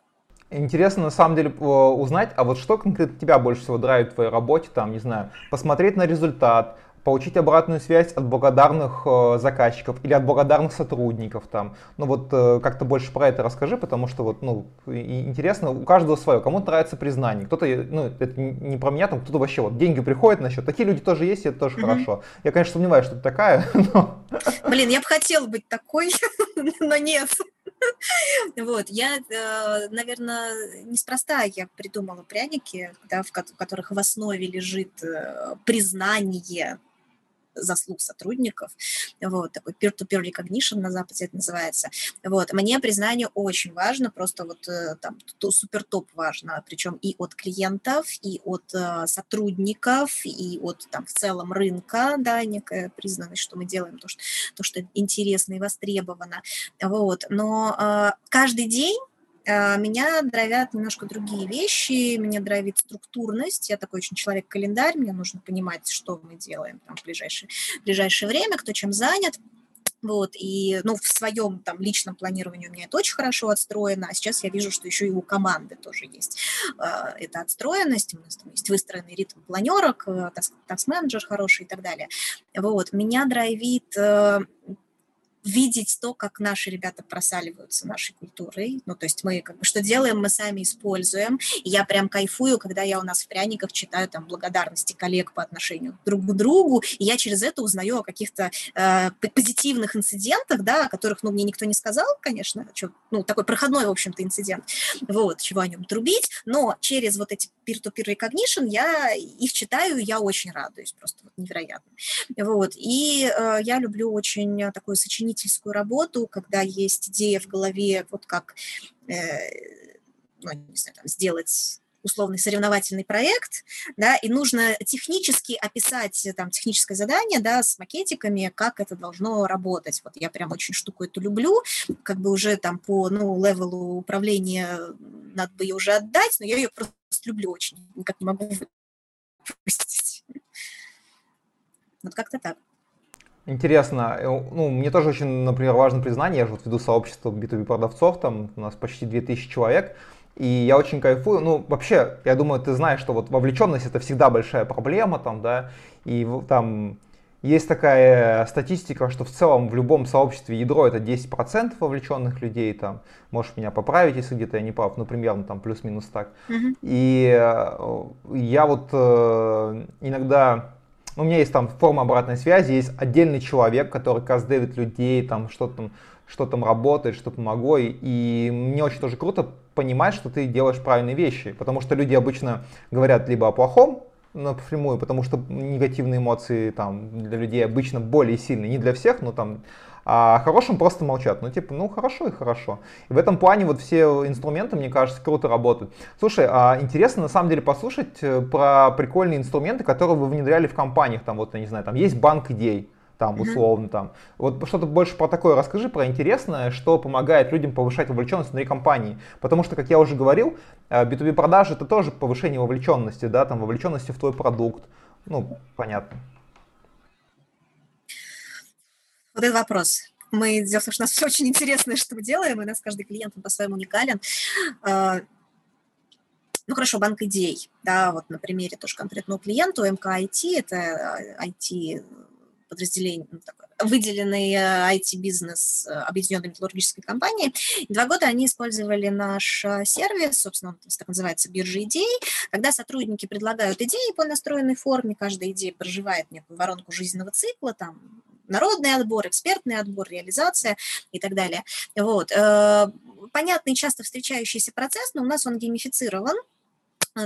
Интересно на самом деле узнать, а вот что конкретно тебя больше всего драйвит в твоей работе, там, не знаю, посмотреть на результат, получить обратную связь от благодарных э, заказчиков или от благодарных сотрудников там. Ну вот э, как-то больше про это расскажи, потому что вот, ну, интересно, у каждого свое. Кому-то нравится признание, кто-то, ну, это не про меня, там кто-то вообще вот деньги приходят на счет. Такие люди тоже есть, и это тоже mm-hmm. хорошо. Я, конечно, сомневаюсь, что ты такая, но... Блин, я бы хотела быть такой, но нет. Вот, я, э, наверное, неспроста я придумала пряники, да, в которых в основе лежит э, признание заслуг сотрудников, вот, такой peer-to-peer recognition на Западе это называется, вот, мне признание очень важно, просто вот э, там супер топ важно, причем и от клиентов, и от э, сотрудников, и от там в целом рынка, да, некая признанность, что мы делаем то, что, то, что интересно и востребовано, вот, но э, каждый день меня дровят немножко другие вещи, меня дровит структурность. Я такой очень человек-календарь, мне нужно понимать, что мы делаем там, в ближайшее, в ближайшее время, кто чем занят. Вот, и, ну, в своем там личном планировании у меня это очень хорошо отстроено, а сейчас я вижу, что еще и у команды тоже есть э, эта отстроенность, у нас там есть выстроенный ритм планерок, э, такс-менеджер хороший и так далее. Вот, меня драйвит э, видеть то, как наши ребята просаливаются нашей культурой. Ну, то есть мы как бы что делаем, мы сами используем. И я прям кайфую, когда я у нас в пряниках читаю там благодарности коллег по отношению друг к другу, и я через это узнаю о каких-то э, позитивных инцидентах, да, о которых, ну, мне никто не сказал, конечно, что, ну, такой проходной, в общем-то, инцидент, вот, чего о нем трубить, но через вот эти peer-to-peer recognition я их читаю, я очень радуюсь, просто вот невероятно. Вот, и э, я люблю очень такую сочинительную исследовательскую работу, когда есть идея в голове, вот как э, ну, не знаю, там, сделать условный соревновательный проект, да, и нужно технически описать там техническое задание, да, с макетиками, как это должно работать. Вот я прям очень штуку эту люблю, как бы уже там по, ну, левелу управления надо бы ее уже отдать, но я ее просто люблю очень, никак не могу выпустить. Вот как-то так. Интересно, э, ну, мне тоже очень, например, важно признание, я же вот веду сообщество B2B продавцов, там у нас почти 2000 человек, и я очень кайфую, ну, вообще, я думаю, ты знаешь, что вот вовлеченность это всегда большая проблема, там, да, и там есть такая статистика, что в целом в любом сообществе ядро это 10% вовлеченных людей, там, можешь меня поправить, если где-то я не прав, ну, примерно там плюс-минус так. Mm-hmm. И э, я вот э, иногда у меня есть там форма обратной связи, есть отдельный человек, который каздевит людей, там что там, что там работает, что помогло. И мне очень тоже круто понимать, что ты делаешь правильные вещи, потому что люди обычно говорят либо о плохом, напрямую, потому что негативные эмоции там для людей обычно более сильные, не для всех, но там а хорошим просто молчат. Ну, типа, ну, хорошо и хорошо. И в этом плане вот все инструменты, мне кажется, круто работают. Слушай, а интересно на самом деле послушать э, про прикольные инструменты, которые вы внедряли в компаниях. Там вот, я не знаю, там есть банк идей, там условно там. Вот что-то больше про такое расскажи, про интересное, что помогает людям повышать вовлеченность внутри компании. Потому что, как я уже говорил, B2B э, продажи это тоже повышение вовлеченности, да, там вовлеченности в твой продукт. Ну, понятно. Вот этот вопрос. Мы, дело в том, что у нас все очень интересное, что мы делаем, и у нас каждый клиент по-своему уникален. А, ну, хорошо, банк идей, да, вот на примере тоже конкретного клиента, МК-IT, это IT а, подразделение, ну, выделенный IT-бизнес э, объединенной металлургической компании. два года они использовали наш э, сервис, собственно, он так называется биржа идей, когда сотрудники предлагают идеи по настроенной форме, каждая идея проживает некую воронку жизненного цикла, там народный отбор, экспертный отбор, реализация и так далее. Вот. Э, понятный, часто встречающийся процесс, но у нас он геймифицирован,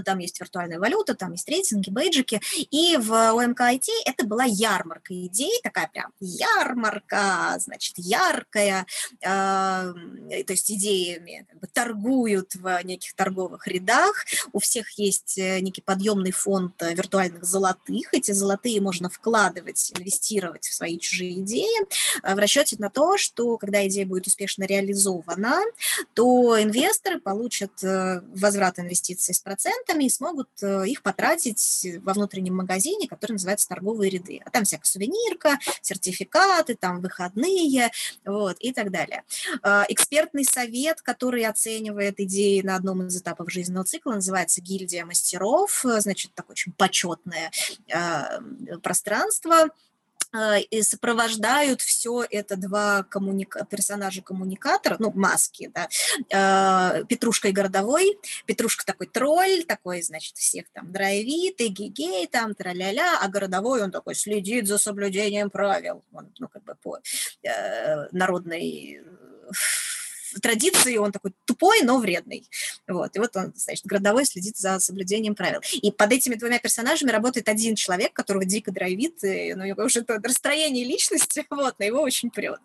там есть виртуальная валюта, там есть рейтинги, бейджики, и в ОМК IT это была ярмарка идей, такая прям ярмарка, значит, яркая, э, то есть идеями как бы, торгуют в неких торговых рядах, у всех есть э, некий подъемный фонд виртуальных золотых, эти золотые можно вкладывать, инвестировать в свои чужие идеи, э, в расчете на то, что когда идея будет успешно реализована, то инвесторы получат э, возврат инвестиций с процентом, процентами и смогут э, их потратить во внутреннем магазине, который называется торговые ряды. А там всякая сувенирка, сертификаты, там выходные, вот, и так далее. А, экспертный совет, который оценивает идеи на одном из этапов жизненного цикла, называется гильдия мастеров, значит, такое очень почетное а, пространство, и сопровождают все это два коммуника... персонажа-коммуникатора, ну, маски, да, а, Петрушка и Городовой. Петрушка такой тролль, такой, значит, всех там драйвит, эгегей, там, тра-ля-ля, а Городовой, он такой следит за соблюдением правил, он, ну, как бы по э, народной традиции он такой тупой, но вредный. Вот, и вот он, значит, городовой следит за соблюдением правил. И под этими двумя персонажами работает один человек, которого дико драйвит, и, ну, уже это расстроение личности, вот, на его очень прет.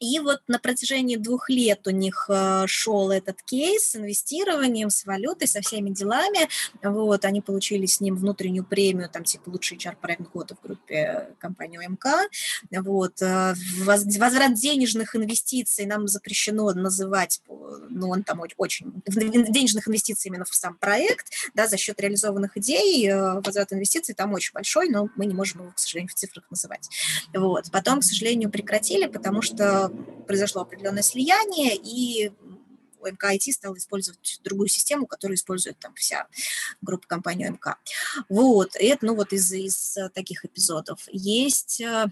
И вот на протяжении двух лет у них э, шел этот кейс с инвестированием, с валютой, со всеми делами. Вот, они получили с ним внутреннюю премию, там, типа, лучший HR-проект года в группе компании МК. Вот, э, возврат денежных инвестиций нам запрещено называть, ну, он там очень, денежных инвестиций именно в сам проект, да, за счет реализованных идей, э, возврат инвестиций там очень большой, но мы не можем его, к сожалению, в цифрах называть. Вот, потом, к сожалению, прекратили, потому что произошло определенное слияние, и МК IT стал использовать другую систему, которую использует там вся группа компании МК. Вот, это, ну, вот из, из таких эпизодов. Есть э,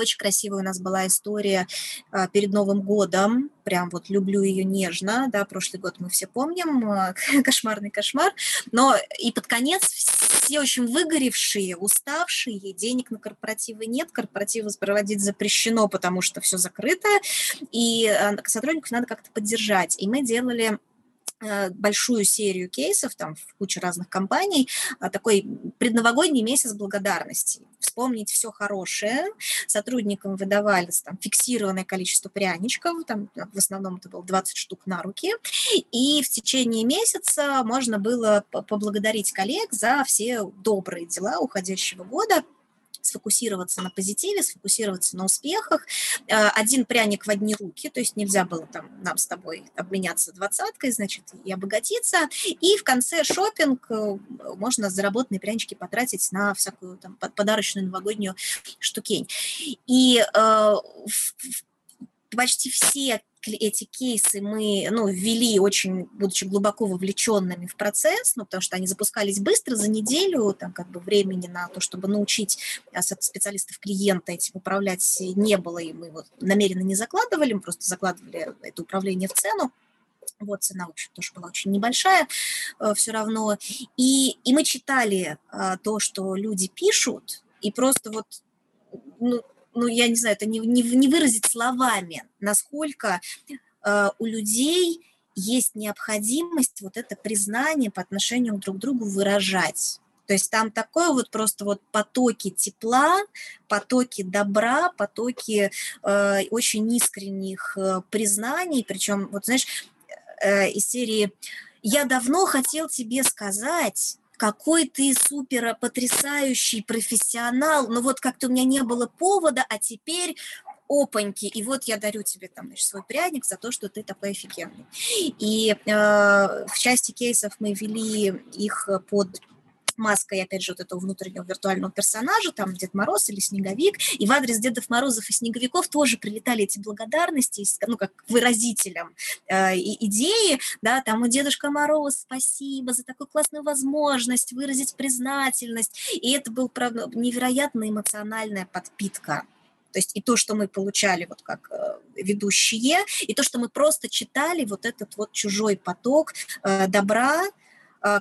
очень красивая у нас была история а, перед Новым годом. Прям вот люблю ее нежно. Да, прошлый год мы все помним. А, кошмарный кошмар. Но и под конец все очень выгоревшие, уставшие, денег на корпоративы нет, корпоративы проводить запрещено, потому что все закрыто, и а, сотрудников надо как-то поддержать. И мы делали большую серию кейсов, там, в куче разных компаний, а, такой предновогодний месяц благодарности. Вспомнить все хорошее. Сотрудникам выдавали там, фиксированное количество пряничков, там, в основном это было 20 штук на руки, и в течение месяца можно было поблагодарить коллег за все добрые дела уходящего года, сфокусироваться на позитиве, сфокусироваться на успехах. Э, один пряник в одни руки, то есть нельзя было там нам с тобой обменяться двадцаткой, значит, и обогатиться. И в конце шопинг э, можно заработанные прянички потратить на всякую там подарочную новогоднюю штукень. И э, почти все эти кейсы мы ну, ввели очень, будучи глубоко вовлеченными в процесс, ну, потому что они запускались быстро, за неделю, там как бы времени на то, чтобы научить а, специалистов клиента этим управлять не было, и мы вот намеренно не закладывали, мы просто закладывали это управление в цену, вот цена, в общем, тоже была очень небольшая э, все равно. И, и мы читали э, то, что люди пишут, и просто вот ну, ну, я не знаю, это не, не, не выразить словами, насколько э, у людей есть необходимость вот это признание по отношению друг к другу выражать. То есть там такое вот просто вот потоки тепла, потоки добра, потоки э, очень искренних э, признаний, причем вот знаешь э, из серии «Я давно хотел тебе сказать», какой ты супер потрясающий профессионал, но вот как-то у меня не было повода, а теперь опаньки, и вот я дарю тебе там значит, свой пряник за то, что ты такой офигенный. И э, в части кейсов мы вели их под маской, опять же, вот этого внутреннего виртуального персонажа, там Дед Мороз или Снеговик, и в адрес Дедов Морозов и Снеговиков тоже прилетали эти благодарности, ну, как выразителям э, идеи, да, там, у Дедушка Мороз, спасибо за такую классную возможность выразить признательность, и это был, правда, невероятно эмоциональная подпитка. То есть и то, что мы получали вот как э, ведущие, и то, что мы просто читали вот этот вот чужой поток э, добра,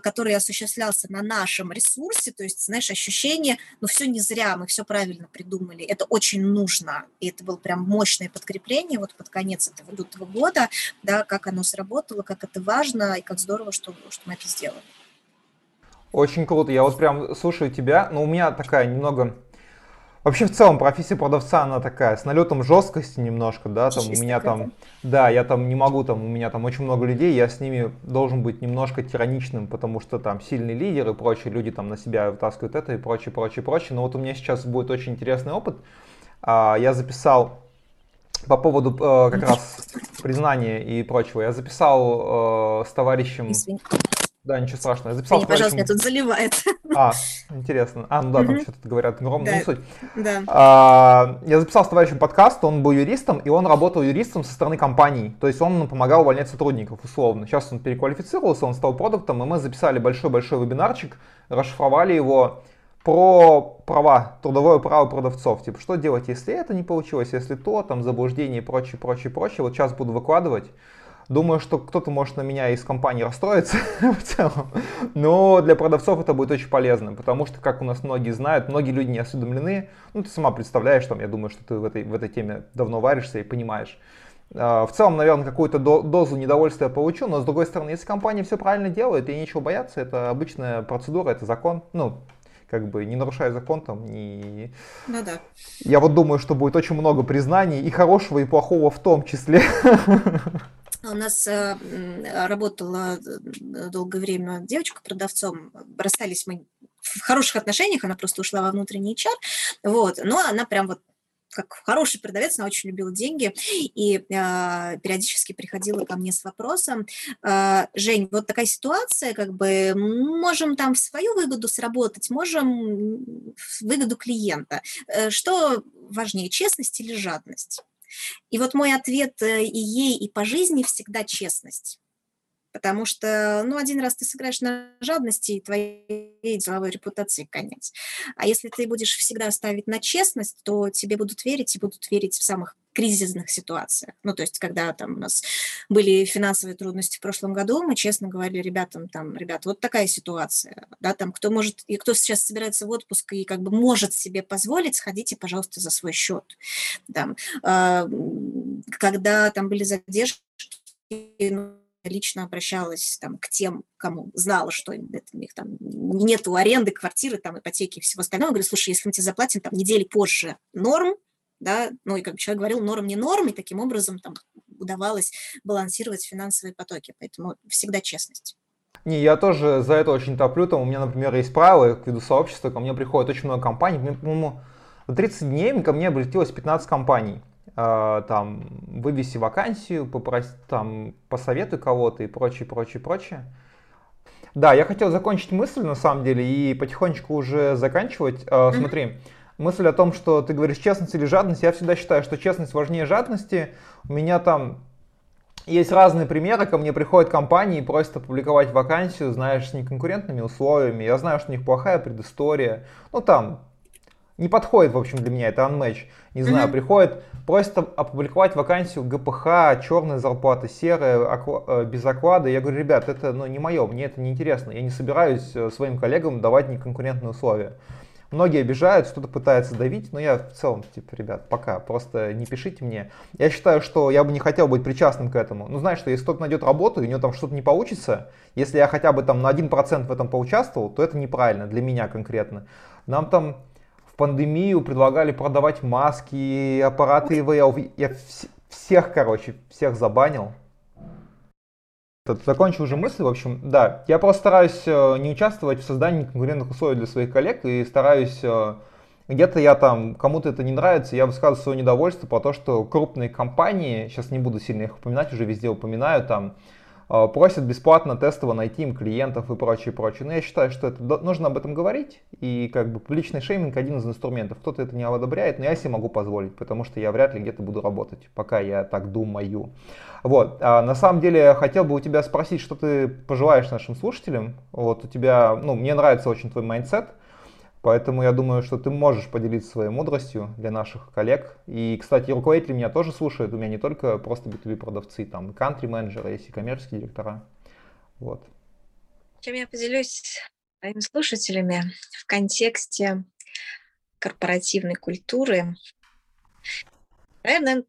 который осуществлялся на нашем ресурсе, то есть, знаешь, ощущение, ну, все не зря, мы все правильно придумали, это очень нужно, и это было прям мощное подкрепление вот под конец этого лютого года, да, как оно сработало, как это важно, и как здорово, что, что мы это сделали. Очень круто, я вот прям слушаю тебя, но у меня такая немного Вообще, в целом, профессия продавца, она такая, с налетом жесткости немножко, да, там у меня там, да, я там не могу, там, у меня там очень много людей, я с ними должен быть немножко тираничным, потому что там сильный лидер и прочие люди там на себя вытаскивают это и прочее, прочее, прочее, но вот у меня сейчас будет очень интересный опыт, а, я записал по поводу э, как раз признания и прочего, я записал э, с товарищем... Извини. Да, ничего страшного. Я записал. Извини, пожалуйста, меня тут заливает. А, интересно. А, ну да, там что-то говорят громко, да. не суть. Да. А, я записал с товарищем подкаст, он был юристом, и он работал юристом со стороны компаний. То есть он помогал увольнять сотрудников, условно. Сейчас он переквалифицировался, он стал продуктом, и мы записали большой-большой вебинарчик, расшифровали его про права, трудовое право продавцов. Типа, что делать, если это не получилось, если то, там, заблуждение и прочее, прочее, прочее. Вот сейчас буду выкладывать. Думаю, что кто-то может на меня из компании расстроиться в целом, но для продавцов это будет очень полезно, потому что, как у нас многие знают, многие люди не осведомлены. Ну, ты сама представляешь, там, я думаю, что ты в этой, в этой теме давно варишься и понимаешь. в целом, наверное, какую-то дозу недовольствия получу, но с другой стороны, если компания все правильно делает и нечего бояться, это обычная процедура, это закон, ну, как бы не нарушая закон там, не... Ну да. Я вот думаю, что будет очень много признаний и хорошего, и плохого в том числе. У нас э, работала э, долгое время девочка-продавцом, расстались мы в хороших отношениях, она просто ушла во внутренний чар, вот, но она прям вот как хороший продавец, она очень любила деньги и э, периодически приходила ко мне с вопросом, э, Жень, вот такая ситуация, как бы можем там в свою выгоду сработать, можем в выгоду клиента. Э, что важнее, честность или жадность? И вот мой ответ э, и ей, и по жизни всегда честность. Потому что, ну, один раз ты сыграешь на жадности, и твоей деловой репутации конец. А если ты будешь всегда ставить на честность, то тебе будут верить и будут верить в самых кризисных ситуациях. Ну, то есть, когда там у нас были финансовые трудности в прошлом году, мы честно говорили ребятам, там, ребят, вот такая ситуация, да, там, кто может, и кто сейчас собирается в отпуск и как бы может себе позволить, сходите, пожалуйста, за свой счет. Там, э, когда там были задержки, ну, лично обращалась там, к тем, кому знала, что это, у них там нету аренды, квартиры, там, ипотеки и всего остального. Говорю, слушай, если мы тебе заплатим там недели позже норм, да, ну и как бы человек говорил, норм не норм, и таким образом там удавалось балансировать финансовые потоки. Поэтому всегда честность. Не, я тоже за это очень топлю. Там у меня, например, есть правила к виду сообщества, ко мне приходит очень много компаний. По-моему, за 30 дней ко мне обратилось 15 компаний. Э, там, вывеси вакансию, попроси, там, посоветуй кого-то и прочее, прочее, прочее. Да, я хотел закончить мысль, на самом деле, и потихонечку уже заканчивать. Mm-hmm. Смотри, мысль о том, что ты говоришь честность или жадность, я всегда считаю, что честность важнее жадности. У меня там есть разные примеры, ко мне приходят компании и просят опубликовать вакансию, знаешь, с неконкурентными условиями. Я знаю, что у них плохая предыстория. Ну, там, не подходит, в общем, для меня, это unmatch. Не знаю, mm-hmm. приходит, просит опубликовать вакансию ГПХ, черная зарплата, серая, э, без оклада. Я говорю, ребят, это ну, не мое, мне это не интересно. Я не собираюсь э, своим коллегам давать неконкурентные условия. Многие обижают, что-то пытаются давить, но я в целом, типа, ребят, пока, просто не пишите мне. Я считаю, что я бы не хотел быть причастным к этому. Ну, знаешь, что если кто-то найдет работу, и у него там что-то не получится, если я хотя бы там на 1% в этом поучаствовал, то это неправильно для меня конкретно. Нам там пандемию предлагали продавать маски, аппараты ИВЛ. Я вс- всех, короче, всех забанил. Закончу уже мысль, в общем, да, я просто стараюсь э, не участвовать в создании конкурентных условий для своих коллег и стараюсь, э, где-то я там, кому-то это не нравится, я высказываю свое недовольство по то, что крупные компании, сейчас не буду сильно их упоминать, уже везде упоминаю, там, просят бесплатно тестово найти им клиентов и прочее, прочее. Но я считаю, что это нужно об этом говорить, и как бы публичный шейминг один из инструментов. Кто-то это не одобряет, но я себе могу позволить, потому что я вряд ли где-то буду работать, пока я так думаю. Вот, а на самом деле хотел бы у тебя спросить, что ты пожелаешь нашим слушателям. Вот у тебя, ну, мне нравится очень твой mindset, Поэтому я думаю, что ты можешь поделиться своей мудростью для наших коллег. И, кстати, руководители меня тоже слушают. У меня не только просто B2B продавцы, там кантри-менеджеры, есть и коммерческие директора. Вот. Чем я поделюсь своими слушателями в контексте корпоративной культуры? Наверное,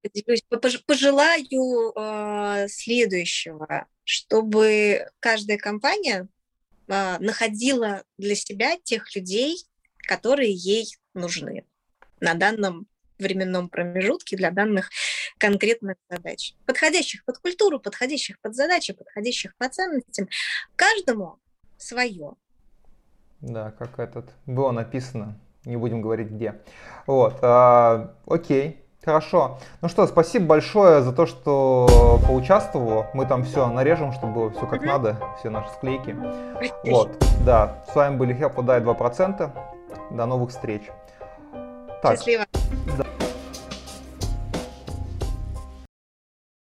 поделюсь, пожелаю э, следующего, чтобы каждая компания находила для себя тех людей, которые ей нужны на данном временном промежутке для данных конкретных задач, подходящих под культуру, подходящих под задачи, подходящих по ценностям. Каждому свое. Да, как этот было написано, не будем говорить где. Вот, а, окей, Хорошо. Ну что, спасибо большое за то, что поучаствовала. Мы там все нарежем, чтобы было все как надо, все наши склейки. Вот, да. С вами были Help 2%. До новых встреч. Так. Счастливо.